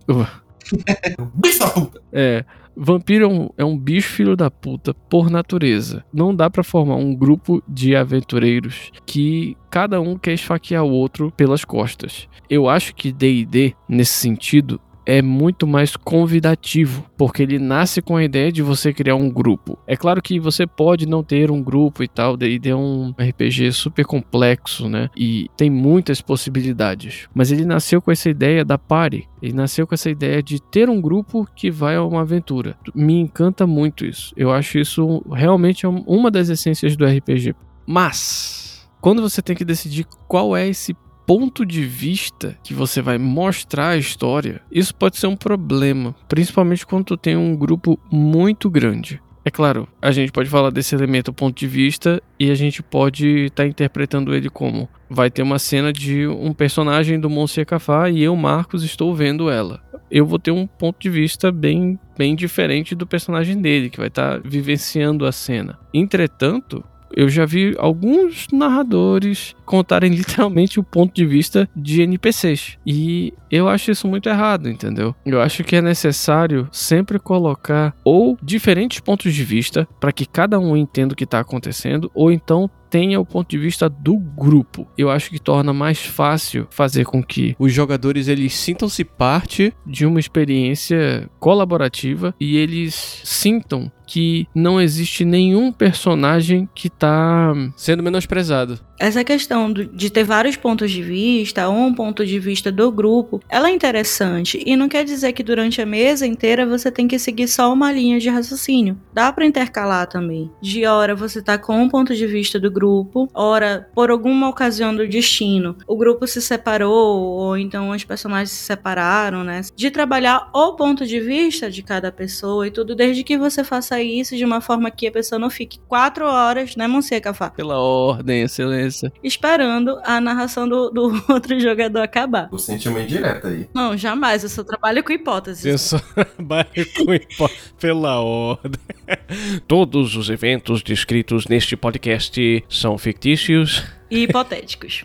Bicho da puta! É, vampiro é um, é um bicho filho da puta por natureza. Não dá pra formar um grupo de aventureiros que cada um quer esfaquear o outro pelas costas. Eu acho que D&D nesse sentido é muito mais convidativo, porque ele nasce com a ideia de você criar um grupo. É claro que você pode não ter um grupo e tal, D&D é um RPG super complexo, né? E tem muitas possibilidades. Mas ele nasceu com essa ideia da party. Ele nasceu com essa ideia de ter um grupo que vai a uma aventura. Me encanta muito isso. Eu acho isso realmente um- uma das essências do RPG. Mas quando você tem que decidir qual é esse ponto de vista que você vai mostrar a história, isso pode ser um problema, principalmente quando tu tem um grupo muito grande. É claro, a gente pode falar desse elemento ponto de vista e a gente pode estar interpretando ele como vai ter uma cena de um personagem do Monsieur Cafá e eu, Marcos, estou vendo ela. Eu vou ter um ponto de vista bem, bem diferente do personagem dele, que vai estar vivenciando a cena. Entretanto, Eu já vi alguns narradores contarem literalmente o ponto de vista de NPCs. E eu acho isso muito errado, entendeu? Eu acho que é necessário sempre colocar ou diferentes pontos de vista para que cada um entenda o que está acontecendo, ou então tenha o ponto de vista do grupo. Eu acho que torna mais fácil fazer com que os jogadores eles sintam-se parte de uma experiência colaborativa e eles sintam que não existe nenhum personagem que tá sendo menosprezado. Essa questão de ter vários pontos de vista, um ponto de vista do grupo, ela é interessante. E não quer dizer que durante a mesa inteira você tem que seguir só uma linha de raciocínio. Dá pra intercalar também. De hora você tá com um ponto de vista do grupo, ora, por alguma ocasião do destino, o grupo se separou, ou então os personagens se separaram, né? De trabalhar o ponto de vista de cada pessoa e tudo, desde que você faça isso de uma forma que a pessoa não fique quatro horas, né, Monsieur Cafá? Pela ordem, excelência. esperando a narração do, do outro jogador acabar. Vou sentir uma indireta aí. Não, jamais. Eu só trabalho com hipóteses Eu só trabalho com hipó- pela ordem. Todos os eventos descritos neste podcast são fictícios. e hipotéticos.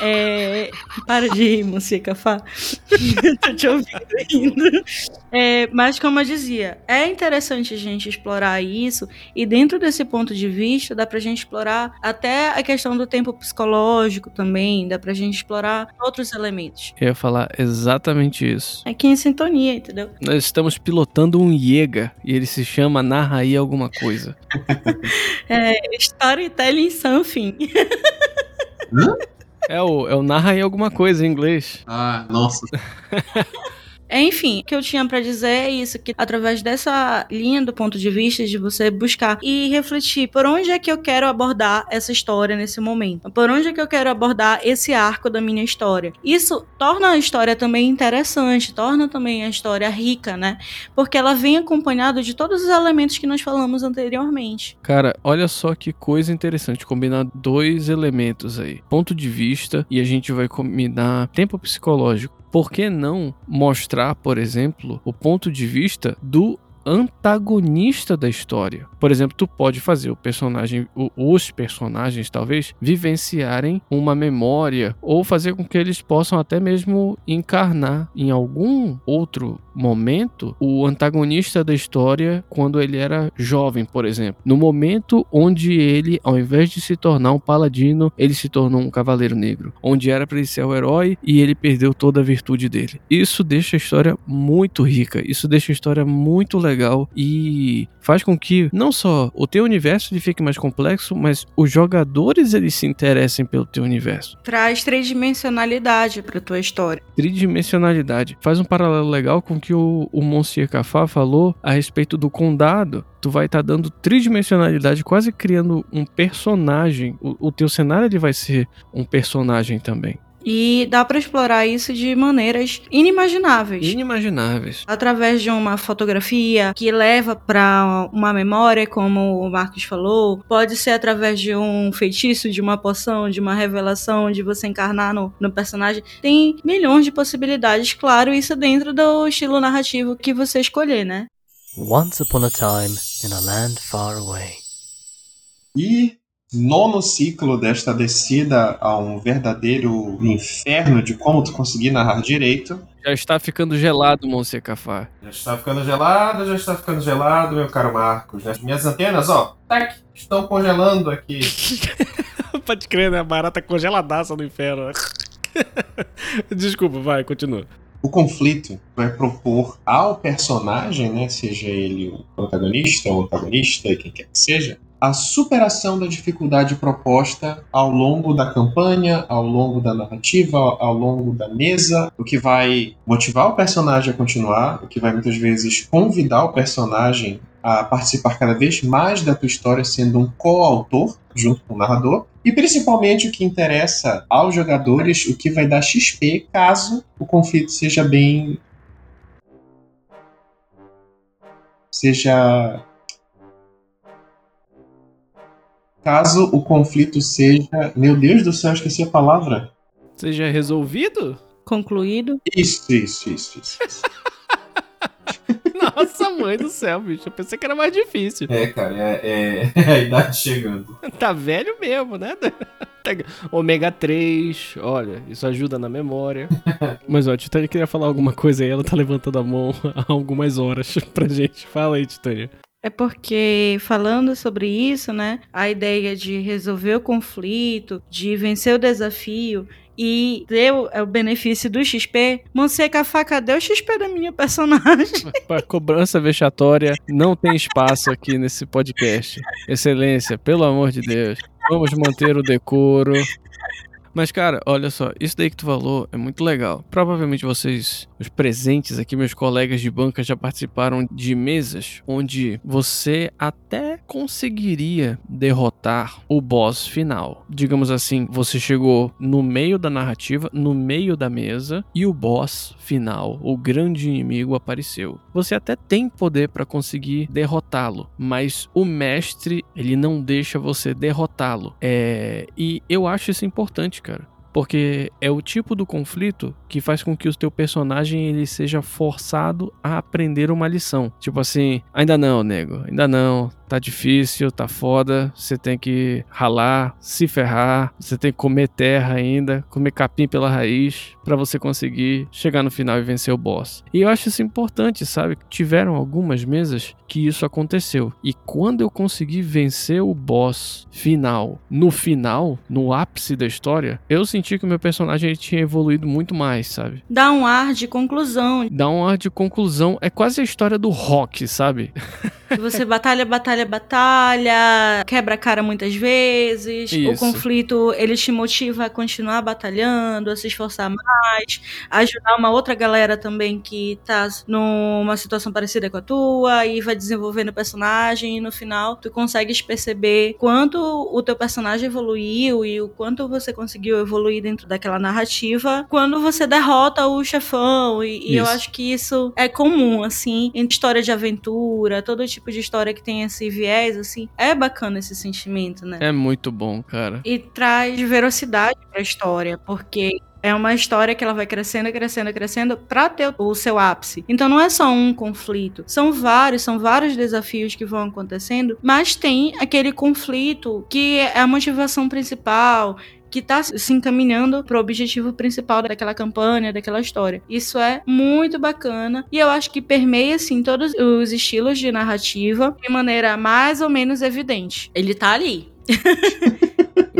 É, para de rir, Monsieur Cafá. Tô te ouvindo ainda. É, mas, como eu dizia, é interessante a gente explorar isso, e dentro desse ponto de vista, dá pra gente explorar até a questão do tempo psicológico também, dá pra gente explorar outros elementos. Eu ia falar exatamente isso. Aqui em sintonia, entendeu? Nós estamos pilotando um Iega e ele se chama Narra aí alguma coisa. É, storytelling something. É o, é o Narra aí alguma coisa em inglês. Ah, nossa. Enfim, o que eu tinha pra dizer é isso, que através dessa linha do ponto de vista de você buscar e refletir por onde é que eu quero abordar essa história nesse momento, por onde é que eu quero abordar esse arco da minha história. Isso torna a história também interessante, torna também a história rica, né? Porque ela vem acompanhada de todos os elementos que nós falamos anteriormente. Cara, olha só que coisa interessante, combinar dois elementos aí. Ponto de vista e a gente vai combinar tempo psicológico. Por que não mostrar, por exemplo, o ponto de vista do antagonista da história. Por exemplo, tu pode fazer o personagem, os personagens talvez vivenciarem uma memória ou fazer com que eles possam até mesmo encarnar em algum outro momento o antagonista da história quando ele era jovem, por exemplo. No momento onde ele, ao invés de se tornar um paladino, ele se tornou um cavaleiro negro, onde era para ele ser o herói e ele perdeu toda a virtude dele. Isso deixa a história muito rica, isso deixa a história muito legal e faz com que não só o teu universo ele fique mais complexo, mas os jogadores eles se interessem pelo teu universo. Traz tridimensionalidade pra tua história. Tridimensionalidade. Faz um paralelo legal com o que o, o Monsieur Cafá falou a respeito do condado. Tu vai estar dando tridimensionalidade, quase criando um personagem. O, o teu cenário ele vai ser um personagem também. E dá pra explorar isso de maneiras inimagináveis. Inimagináveis. através de uma fotografia que leva para uma memória, como o Marcos falou, pode ser através de um feitiço, de uma poção, de uma revelação, de você encarnar no, no personagem. Tem milhões de possibilidades, claro, isso dentro do estilo narrativo que você escolher, né? Once upon a time in a land far away. E nono ciclo desta descida a um verdadeiro inferno de como tu conseguir narrar direito. Já está ficando gelado, Monsieur Cafá. Já está ficando gelado, já está ficando gelado, meu caro Marcos. As minhas antenas, ó, tac, estão congelando aqui. Pode crer, né? A barata congeladaça no inferno. Desculpa, vai, continua. O conflito vai propor ao personagem, né, seja ele o protagonista ou o antagonista, quem quer que seja, a superação da dificuldade proposta ao longo da campanha, ao longo da narrativa, ao longo da mesa, o que vai motivar o personagem a continuar, o que vai muitas vezes convidar o personagem a participar cada vez mais da tua história, sendo um coautor junto com o narrador, e principalmente o que interessa aos jogadores, o que vai dar XP caso o conflito seja bem. seja. Caso o conflito seja. Meu Deus do céu, esqueci a palavra. Seja resolvido? Concluído. Isso, isso, isso, isso. Nossa, Mãe do céu, bicho. Eu pensei que era mais difícil. É, cara, é, é a idade chegando. Tá velho mesmo, né? Ômega 3, olha, isso ajuda na memória. Mas ó, a Titânia queria falar alguma coisa aí, ela tá levantando a mão há algumas horas pra gente. Fala aí, Titânia. É porque, falando sobre isso, né, a ideia de resolver o conflito, de vencer o desafio e ter o, o benefício do XP, Monseca cadê o XP da minha personagem? Pra cobrança vexatória, não tem espaço aqui nesse podcast. Excelência, pelo amor de Deus. Vamos manter o decoro. Mas, cara, olha só, isso daí que tu falou é muito legal. Provavelmente vocês, os presentes aqui, meus colegas de banca, já participaram de mesas onde você até conseguiria derrotar o boss final. Digamos assim, você chegou no meio da narrativa, no meio da mesa, e o boss final, o grande inimigo, apareceu. Você até tem poder para conseguir derrotá-lo, mas o mestre, ele não deixa você derrotá-lo. É... E eu acho isso importante, cara. Porque é o tipo do conflito que faz com que o teu personagem ele seja forçado a aprender uma lição. Tipo assim, ainda não, nego, ainda não, tá difícil, tá foda, você tem que ralar, se ferrar, você tem que comer terra ainda, comer capim pela raiz para você conseguir chegar no final e vencer o boss. E eu acho isso importante, sabe? Tiveram algumas mesas que isso aconteceu. E quando eu consegui vencer o boss final, no final, no ápice da história, eu senti que o meu personagem tinha evoluído muito mais, sabe? Dá um ar de conclusão. Dá um ar de conclusão. É quase a história do rock, sabe? Você batalha, batalha, batalha, quebra a cara muitas vezes. Isso. O conflito, ele te motiva a continuar batalhando, a se esforçar mais, a ajudar uma outra galera também que tá numa situação parecida com a tua e vai desenvolvendo o personagem e no final tu consegues perceber quanto o teu personagem evoluiu e o quanto você conseguiu evoluir dentro daquela narrativa quando você derrota o chefão e, e eu acho que isso é comum assim em história de aventura, todo tipo de história que tem esse viés assim, é bacana esse sentimento, né? É muito bom, cara. E traz velocidade pra história, porque é uma história que ela vai crescendo, crescendo, crescendo pra ter o seu ápice. Então não é só um conflito, são vários, são vários desafios que vão acontecendo, mas tem aquele conflito que é a motivação principal, que tá se encaminhando pro objetivo principal daquela campanha, daquela história. Isso é muito bacana e eu acho que permeia assim todos os estilos de narrativa de maneira mais ou menos evidente. Ele tá ali.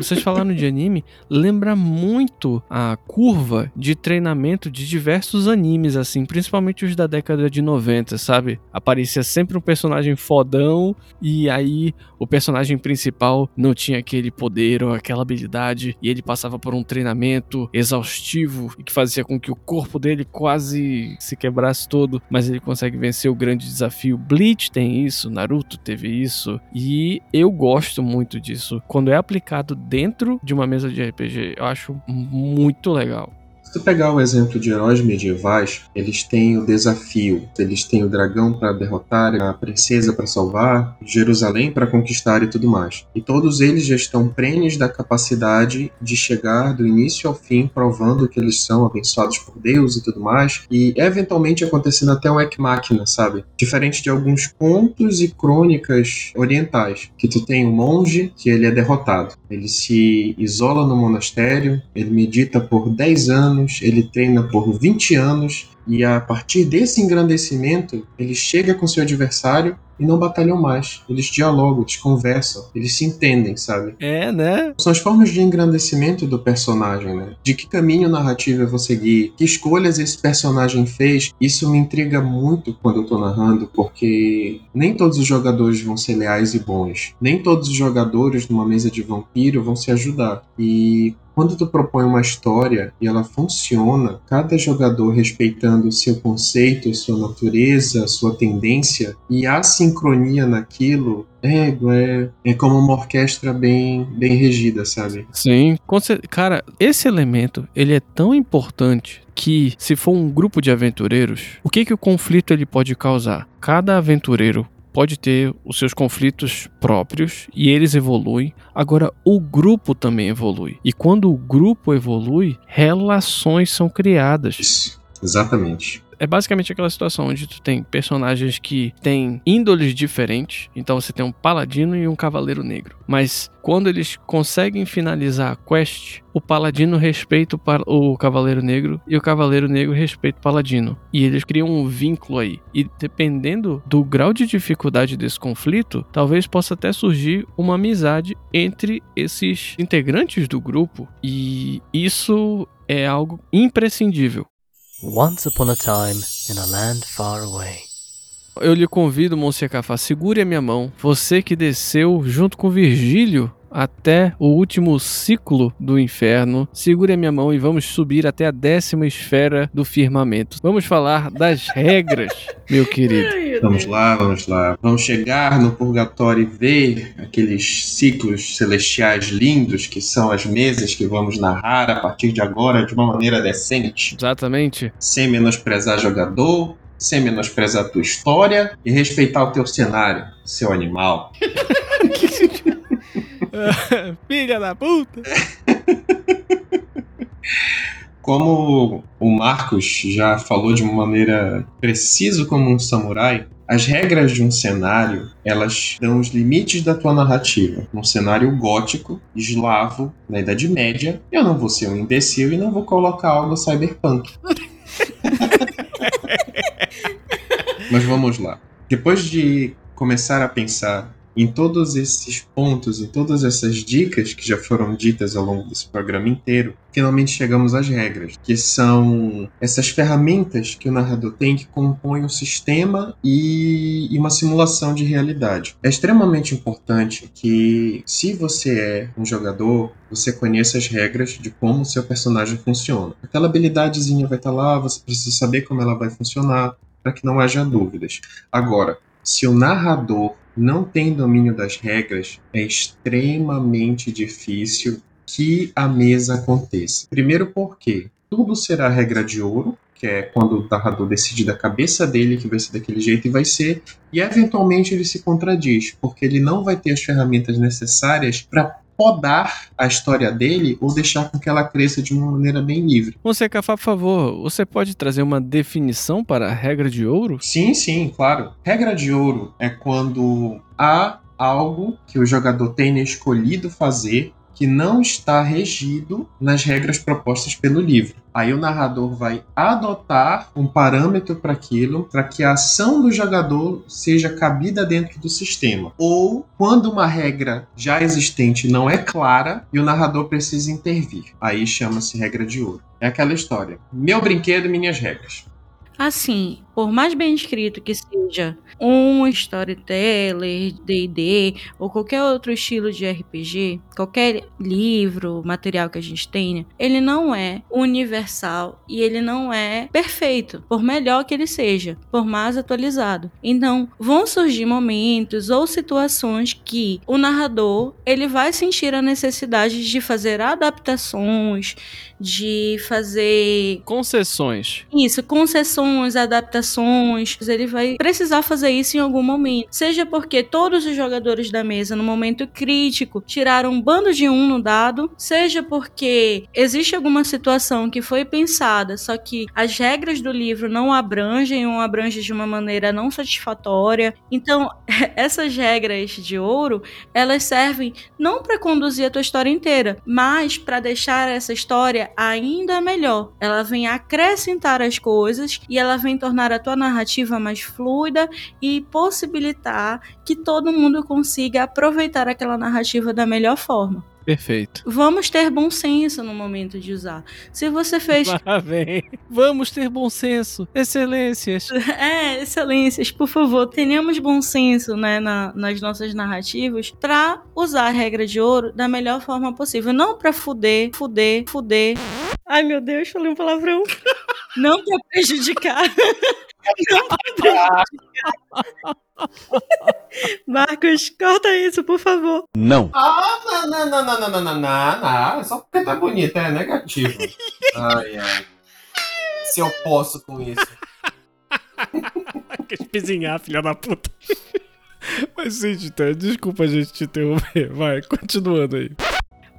Vocês falaram de anime, lembra muito a curva de treinamento de diversos animes, assim, principalmente os da década de 90, sabe? Aparecia sempre um personagem fodão e aí o personagem principal não tinha aquele poder ou aquela habilidade e ele passava por um treinamento exaustivo que fazia com que o corpo dele quase se quebrasse todo, mas ele consegue vencer o grande desafio. Bleach tem isso, Naruto teve isso e eu gosto muito disso. Quando é aplicado dentro de uma mesa de RPG, eu acho muito legal. Se pegar o exemplo de heróis medievais, eles têm o desafio, eles têm o dragão para derrotar, a princesa para salvar, Jerusalém para conquistar e tudo mais. E todos eles já estão prenhes da capacidade de chegar do início ao fim, provando que eles são abençoados por Deus e tudo mais, e eventualmente acontecendo até um Ek Machina, sabe? Diferente de alguns contos e crônicas orientais, que tu tem um monge que ele é derrotado. Ele se isola no monastério, ele medita por 10 anos, ele treina por 20 anos e a partir desse engrandecimento ele chega com seu adversário e não batalham mais. Eles dialogam, eles conversam, eles se entendem, sabe? É, né? São as formas de engrandecimento do personagem, né? De que caminho narrativo eu vou seguir, que escolhas esse personagem fez. Isso me intriga muito quando eu tô narrando, porque nem todos os jogadores vão ser leais e bons. Nem todos os jogadores numa mesa de vampiro vão se ajudar. E quando tu propõe uma história e ela funciona, cada jogador respeitando seu conceito, sua natureza, sua tendência e a sincronia naquilo, é, é, é como uma orquestra bem, bem regida, sabe? Sim. Cara, esse elemento, ele é tão importante que se for um grupo de aventureiros, o que que o conflito ele pode causar? Cada aventureiro pode ter os seus conflitos próprios e eles evoluem. Agora, o grupo também evolui. E quando o grupo evolui, relações são criadas. Isso, exatamente. É basicamente aquela situação onde tu tem personagens que têm índoles diferentes. Então você tem um paladino e um cavaleiro negro. Mas quando eles conseguem finalizar a quest, o paladino respeita o, cavaleiro negro e o cavaleiro negro respeita o paladino. E eles criam um vínculo aí. E dependendo do grau de dificuldade desse conflito, talvez possa até surgir uma amizade entre esses integrantes do grupo. E isso é algo imprescindível. Once upon a time in a land far away. Eu lhe convido, Monsieur Cafá, segure a minha mão. Você que desceu junto com Virgílio até o último ciclo do inferno. Segure a minha mão e vamos subir até a décima esfera do firmamento. Vamos falar das regras, meu querido. Vamos lá, vamos lá. Vamos chegar no purgatório e ver aqueles ciclos celestiais lindos que são as mesas que vamos narrar a partir de agora de uma maneira decente, Exatamente. sem menosprezar jogador, sem menosprezar a tua história e respeitar o teu cenário, seu animal. Filha da puta! Como o Marcos já falou de uma maneira precisa como um samurai, as regras de um cenário, elas dão os limites da tua narrativa. Num cenário gótico, eslavo, na Idade Média, eu não vou ser um imbecil e não vou colocar algo cyberpunk. Mas vamos lá. Depois de começar a pensar em todos esses pontos, em todas essas dicas que já foram ditas ao longo desse programa inteiro, finalmente chegamos às regras, que são essas ferramentas que o narrador tem que compõem um sistema e, uma simulação de realidade. É extremamente importante que, se você é um jogador, você conheça as regras de como o seu personagem funciona. Aquela habilidadezinha vai estar lá, você precisa saber como ela vai funcionar, para que não haja dúvidas. Agora, se o narrador não tem domínio das regras, é extremamente difícil que a mesa aconteça. Primeiro porque tudo será regra de ouro, que é quando o narrador decide da cabeça dele que vai ser daquele jeito e vai ser, e eventualmente ele se contradiz, porque ele não vai ter as ferramentas necessárias para podar a história dele ou deixar com que ela cresça de uma maneira bem livre. Monsieur Cafá, por favor, você pode trazer uma definição para a regra de ouro? Sim, sim, claro. Regra de ouro é quando há algo que o jogador tenha escolhido fazer que não está regido nas regras propostas pelo livro. Aí o narrador vai adotar um parâmetro para aquilo, para que a ação do jogador seja cabida dentro do sistema. Ou quando uma regra já existente não é clara e o narrador precisa intervir. Aí chama-se regra de ouro. É aquela história. Meu brinquedo, minhas regras. Assim, por mais bem escrito que seja um storyteller, D&D ou qualquer outro estilo de RPG, qualquer livro, material que a gente tenha, ele não é universal e ele não é perfeito, por melhor que ele seja, por mais atualizado. Então, vão surgir momentos ou situações que o narrador, ele vai sentir a necessidade de fazer adaptações, de fazer Concessões. isso, concessões, adaptações. Ele vai precisar fazer isso em algum momento. Seja porque todos os jogadores da mesa, no momento crítico, tiraram um bando de um no dado, seja porque existe alguma situação que foi pensada, só que as regras do livro não abrangem ou abrangem de uma maneira não satisfatória. Então, essas regras de ouro, elas servem não para conduzir a tua história inteira, mas para deixar essa história ainda melhor. Ela vem acrescentar as coisas e ela vem tornar a tua narrativa mais fluida e possibilitar que todo mundo consiga aproveitar aquela narrativa da melhor forma. Perfeito. Vamos ter bom senso no momento de usar. Se você fez Lá vem. Vamos ter bom senso. Excelências. É, excelências, por favor, tenhamos bom senso né, na- nas nossas narrativas pra usar a regra de ouro da melhor forma possível. Não pra fuder, fuder, fuder. Ai, meu Deus, falei um palavrão. Não pra prejudicar. Marcos, corta isso, por favor. Não. Ah, não, não, não, não, não, não, não, não, não. Só porque tá bonita, é negativo. Ai, ai. Se eu posso com isso. Que espizinhar, filha da puta. Mas sim, Titã, desculpa a gente te interromper. Vai, continuando aí.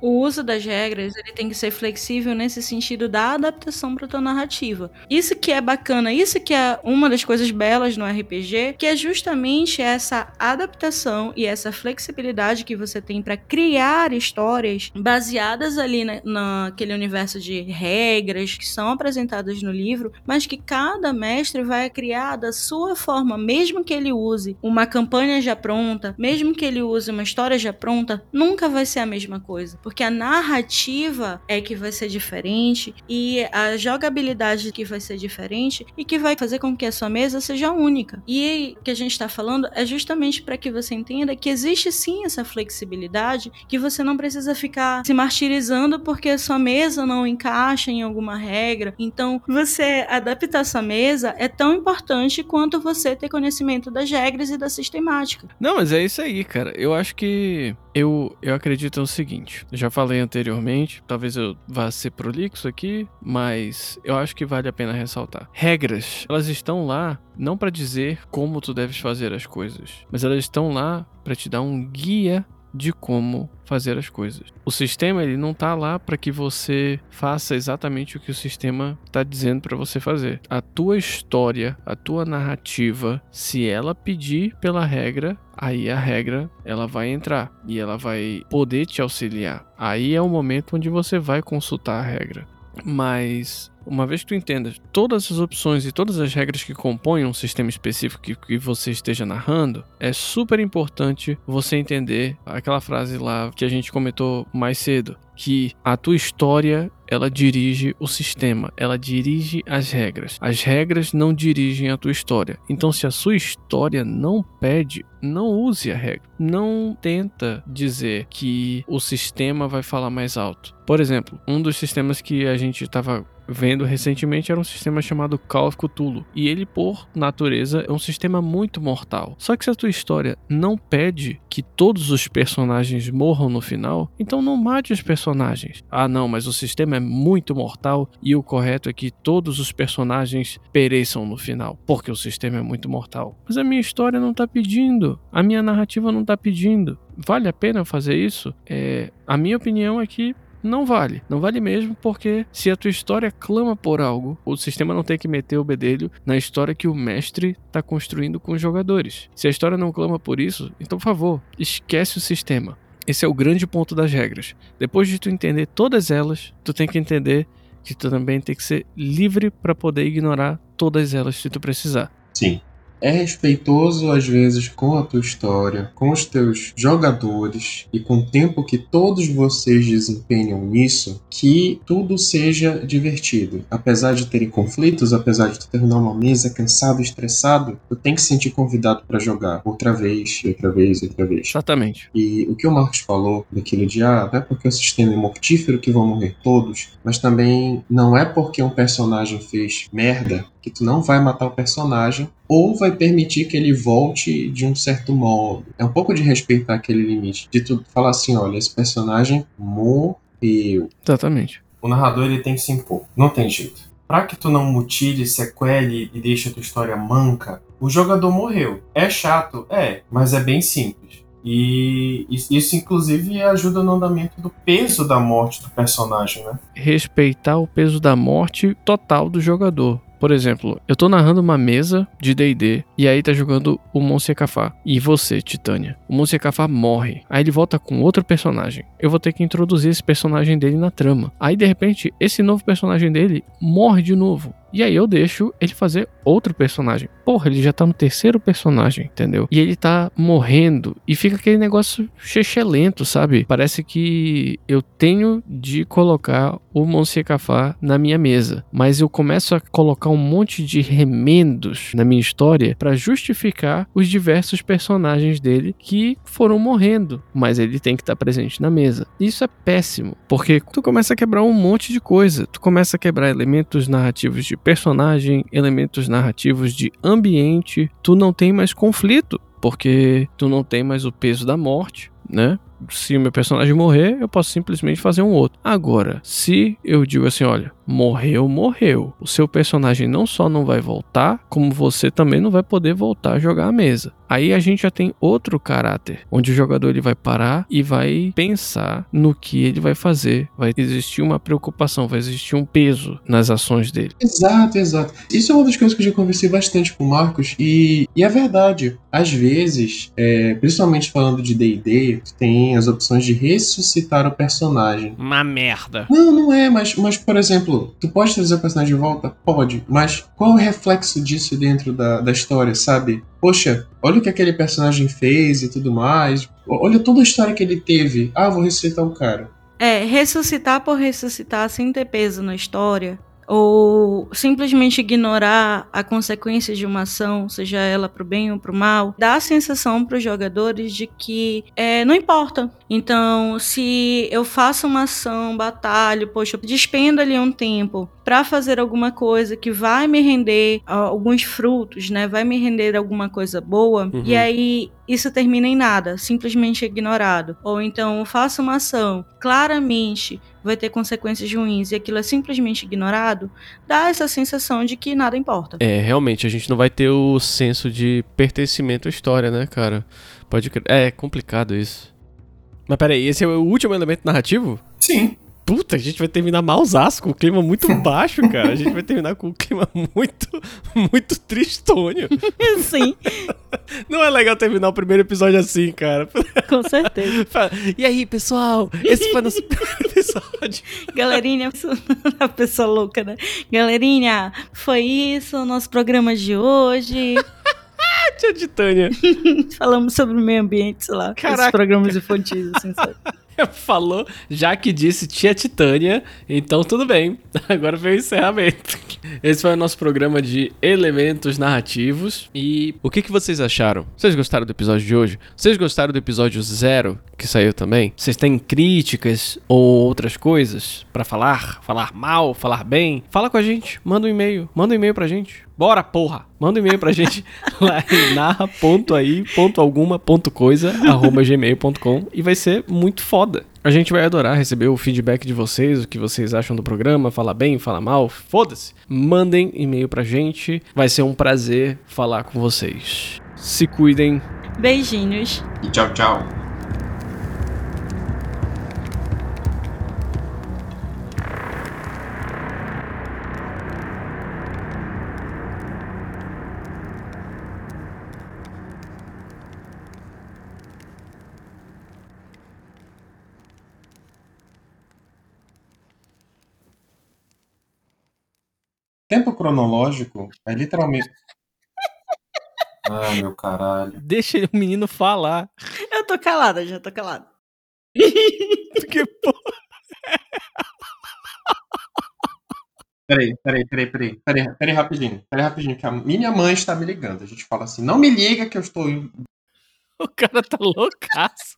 O uso das regras ele tem que ser flexível nesse sentido da adaptação para tua narrativa. Isso que é bacana, isso que é uma das coisas belas no RPG, que é justamente essa adaptação e essa flexibilidade que você tem para criar histórias baseadas ali na, naquele universo de regras que são apresentadas no livro, mas que cada mestre vai criar da sua forma, mesmo que ele use uma campanha já pronta, mesmo que ele use uma história já pronta, nunca vai ser a mesma coisa, porque a narrativa é que vai ser diferente e a jogabilidade que vai ser diferente e que vai fazer com que a sua mesa seja única. E o que a gente está falando é justamente para que você entenda que existe sim essa flexibilidade, que você não precisa ficar se martirizando porque a sua mesa não encaixa em alguma regra. Então, você adaptar sua mesa é tão importante quanto você ter conhecimento das regras e da sistemática. Não, mas é isso aí, cara. Eu acho que eu, eu acredito no seguinte. Já falei anteriormente, talvez eu vá ser prolixo aqui, mas eu acho que vale a pena ressaltar. Regras, elas estão lá não para dizer como tu deves fazer as coisas, mas elas estão lá para te dar um guia de como fazer as coisas. O sistema ele não tá lá para que você faça exatamente o que o sistema está dizendo para você fazer. A tua história, a tua narrativa, se ela pedir pela regra, aí a regra ela vai entrar e ela vai poder te auxiliar. Aí é o momento onde você vai consultar a regra. Mas uma vez que tu entenda todas as opções e todas as regras que compõem um sistema específico que, que, você esteja narrando, é super importante você entender aquela frase lá que a gente comentou mais cedo, que a tua história ela dirige o sistema, ela dirige as regras. As regras não dirigem a tua história. Então, se a sua história não pede, não use a regra. Não tenta dizer que o sistema vai falar mais alto. Por exemplo, um dos sistemas que a gente estava vendo recentemente era um sistema chamado Call of Cthulhu. E ele, por natureza, é um sistema muito mortal. Só que se a tua história não pede que todos os personagens morram no final, então não mate os personagens. Ah, não, mas o sistema é muito mortal e o correto é que todos os personagens pereçam no final, porque o sistema é muito mortal. Mas a minha história não tá pedindo, a minha narrativa não tá pedindo. Vale a pena fazer isso? É, a minha opinião é que não vale. Não vale mesmo, porque se a tua história clama por algo, o sistema não tem que meter o bedelho na história que o mestre está construindo com os jogadores. Se a história não clama por isso, então por favor, esquece o sistema. Esse é o grande ponto das regras. Depois de tu entender todas elas, tu tem que entender que tu também tem que ser livre para poder ignorar todas elas se tu precisar. Sim é respeitoso às vezes com a tua história, com os teus jogadores e com o tempo que todos vocês desempenham nisso, que tudo seja divertido. Apesar de terem conflitos, apesar de tu terminar uma mesa cansado, estressado, tu tem que se sentir convidado para jogar outra vez, outra vez, outra vez. Exatamente. E o que o Marcos falou daquele dia, ah, não é porque o sistema é mortífero que vão morrer todos, mas também não é porque um personagem fez merda que tu não vai matar o personagem ou vai permitir que ele volte de um certo modo. É um pouco de respeitar aquele limite, de tu falar assim, olha, esse personagem morreu. Exatamente. O narrador ele tem que se impor, não tem jeito. Para que tu não mutile, sequele e deixe a tua história manca, o jogador morreu. É chato? É, mas é bem simples. E isso, inclusive, ajuda no andamento do peso da morte do personagem, né? Respeitar o peso da morte total do jogador. Por exemplo, eu tô narrando uma mesa de D&D e aí tá jogando o Monsiekafá. E você, Titânia. O Monsiekafá morre. Aí ele volta com outro personagem. Eu vou ter que introduzir esse personagem dele na trama. Aí de repente, esse novo personagem dele morre de novo. E aí eu deixo ele fazer outro personagem. Porra, ele já tá no terceiro personagem, entendeu? E ele tá morrendo. E fica aquele negócio lento, sabe? Parece que eu tenho de colocar o Monsieur Cafá na minha mesa. Mas eu começo a colocar um monte de remendos na minha história para justificar os diversos personagens dele que foram morrendo. Mas ele tem que estar tá presente na mesa. Isso é péssimo. Porque tu começa a quebrar um monte de coisa. Tu começa a quebrar elementos narrativos de personagem, elementos narrativos de ambiente, tu não tem mais conflito, porque tu não tem mais o peso da morte, né? Se o meu personagem morrer, eu posso simplesmente fazer um outro. Agora, se eu digo assim, olha, morreu, morreu. O seu personagem não só não vai voltar, como você também não vai poder voltar a jogar a mesa. Aí a gente já tem outro caráter, onde o jogador ele vai parar e vai pensar no que ele vai fazer. Vai existir uma preocupação, vai existir um peso nas ações dele. Exato, exato. Isso é uma das coisas que eu já conversei bastante com o Marcos e, e é verdade. Às vezes, é, principalmente falando de D&D, tem as opções de ressuscitar o personagem. Uma merda. Não, não é, mas, mas por exemplo, tu pode trazer o personagem de volta? Pode, mas qual é o reflexo disso dentro da, da história, sabe? Poxa, olha o que aquele personagem fez e tudo mais. Olha toda a história que ele teve. Ah, vou ressuscitar o cara. É, ressuscitar por ressuscitar sem ter peso na história, ou simplesmente ignorar a consequência de uma ação, seja ela pro bem ou pro mal, dá a sensação para os jogadores de que é, não importa. Então, se eu faço uma ação, batalho, poxa, eu despendo ali um tempo para fazer alguma coisa que vai me render alguns frutos, né? Vai me render alguma coisa boa, Uhum. e aí isso termina em nada, simplesmente ignorado. Ou então eu faço uma ação, claramente vai ter consequências ruins e aquilo é simplesmente ignorado, dá essa sensação de que nada importa. É, realmente, a gente não vai ter o senso de pertencimento à história, né, cara? Pode crer. É complicado isso. Mas peraí, esse é o último elemento narrativo? Sim. Puta, a gente vai terminar malzasco, com o clima muito baixo, cara. A gente vai terminar com um clima muito, muito tristonho. Sim, Não é legal terminar o primeiro episódio assim, cara. com certeza. E aí, pessoal? Esse foi nosso episódio. Galerinha, a pessoa louca, né? Galerinha, foi isso, o nosso programa de hoje. Tia Titânia Falamos sobre o meio ambiente, sei lá. Caraca. Esses programas infantis, assim, sabe? falou, já que disse tia Titânia, então tudo bem. Agora veio o encerramento. Esse foi o nosso programa de elementos narrativos. E o que, que vocês acharam? Vocês gostaram do episódio de hoje? Vocês gostaram do episódio zero que saiu também? Vocês têm críticas ou outras coisas pra falar? Falar mal, falar bem? Fala com a gente, manda um e-mail, manda um e-mail pra gente. Bora, porra! Manda um e-mail pra gente lá em narra.aí.alguma.coisa arroba gmail.com e vai ser muito foda. A gente vai adorar receber o feedback de vocês, o que vocês acham do programa, fala bem, fala mal, foda-se. Mandem e-mail pra gente, vai ser um prazer falar com vocês. Se cuidem. Beijinhos. E tchau, tchau. Tempo cronológico é literalmente. Ah, meu caralho. Deixa o menino falar. Eu tô calada, já tô calada. Porque, pô, Peraí, peraí, peraí, peraí, peraí, peraí, rapidinho, peraí, rapidinho, que a minha mãe está me ligando. A gente fala assim, não me liga que eu estou. o cara tá loucaço.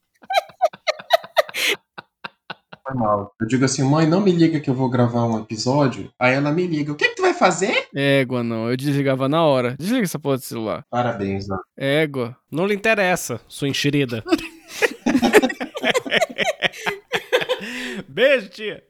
Foi mal. Eu digo assim, mãe, não me liga que eu vou gravar um episódio. Aí ela me liga, o que, que tu vai fazer? Égua, não. Eu desligava na hora. Desliga essa porra do celular. Parabéns, ó. Égua. Não lhe interessa, sua enxerida. Beijo, tia.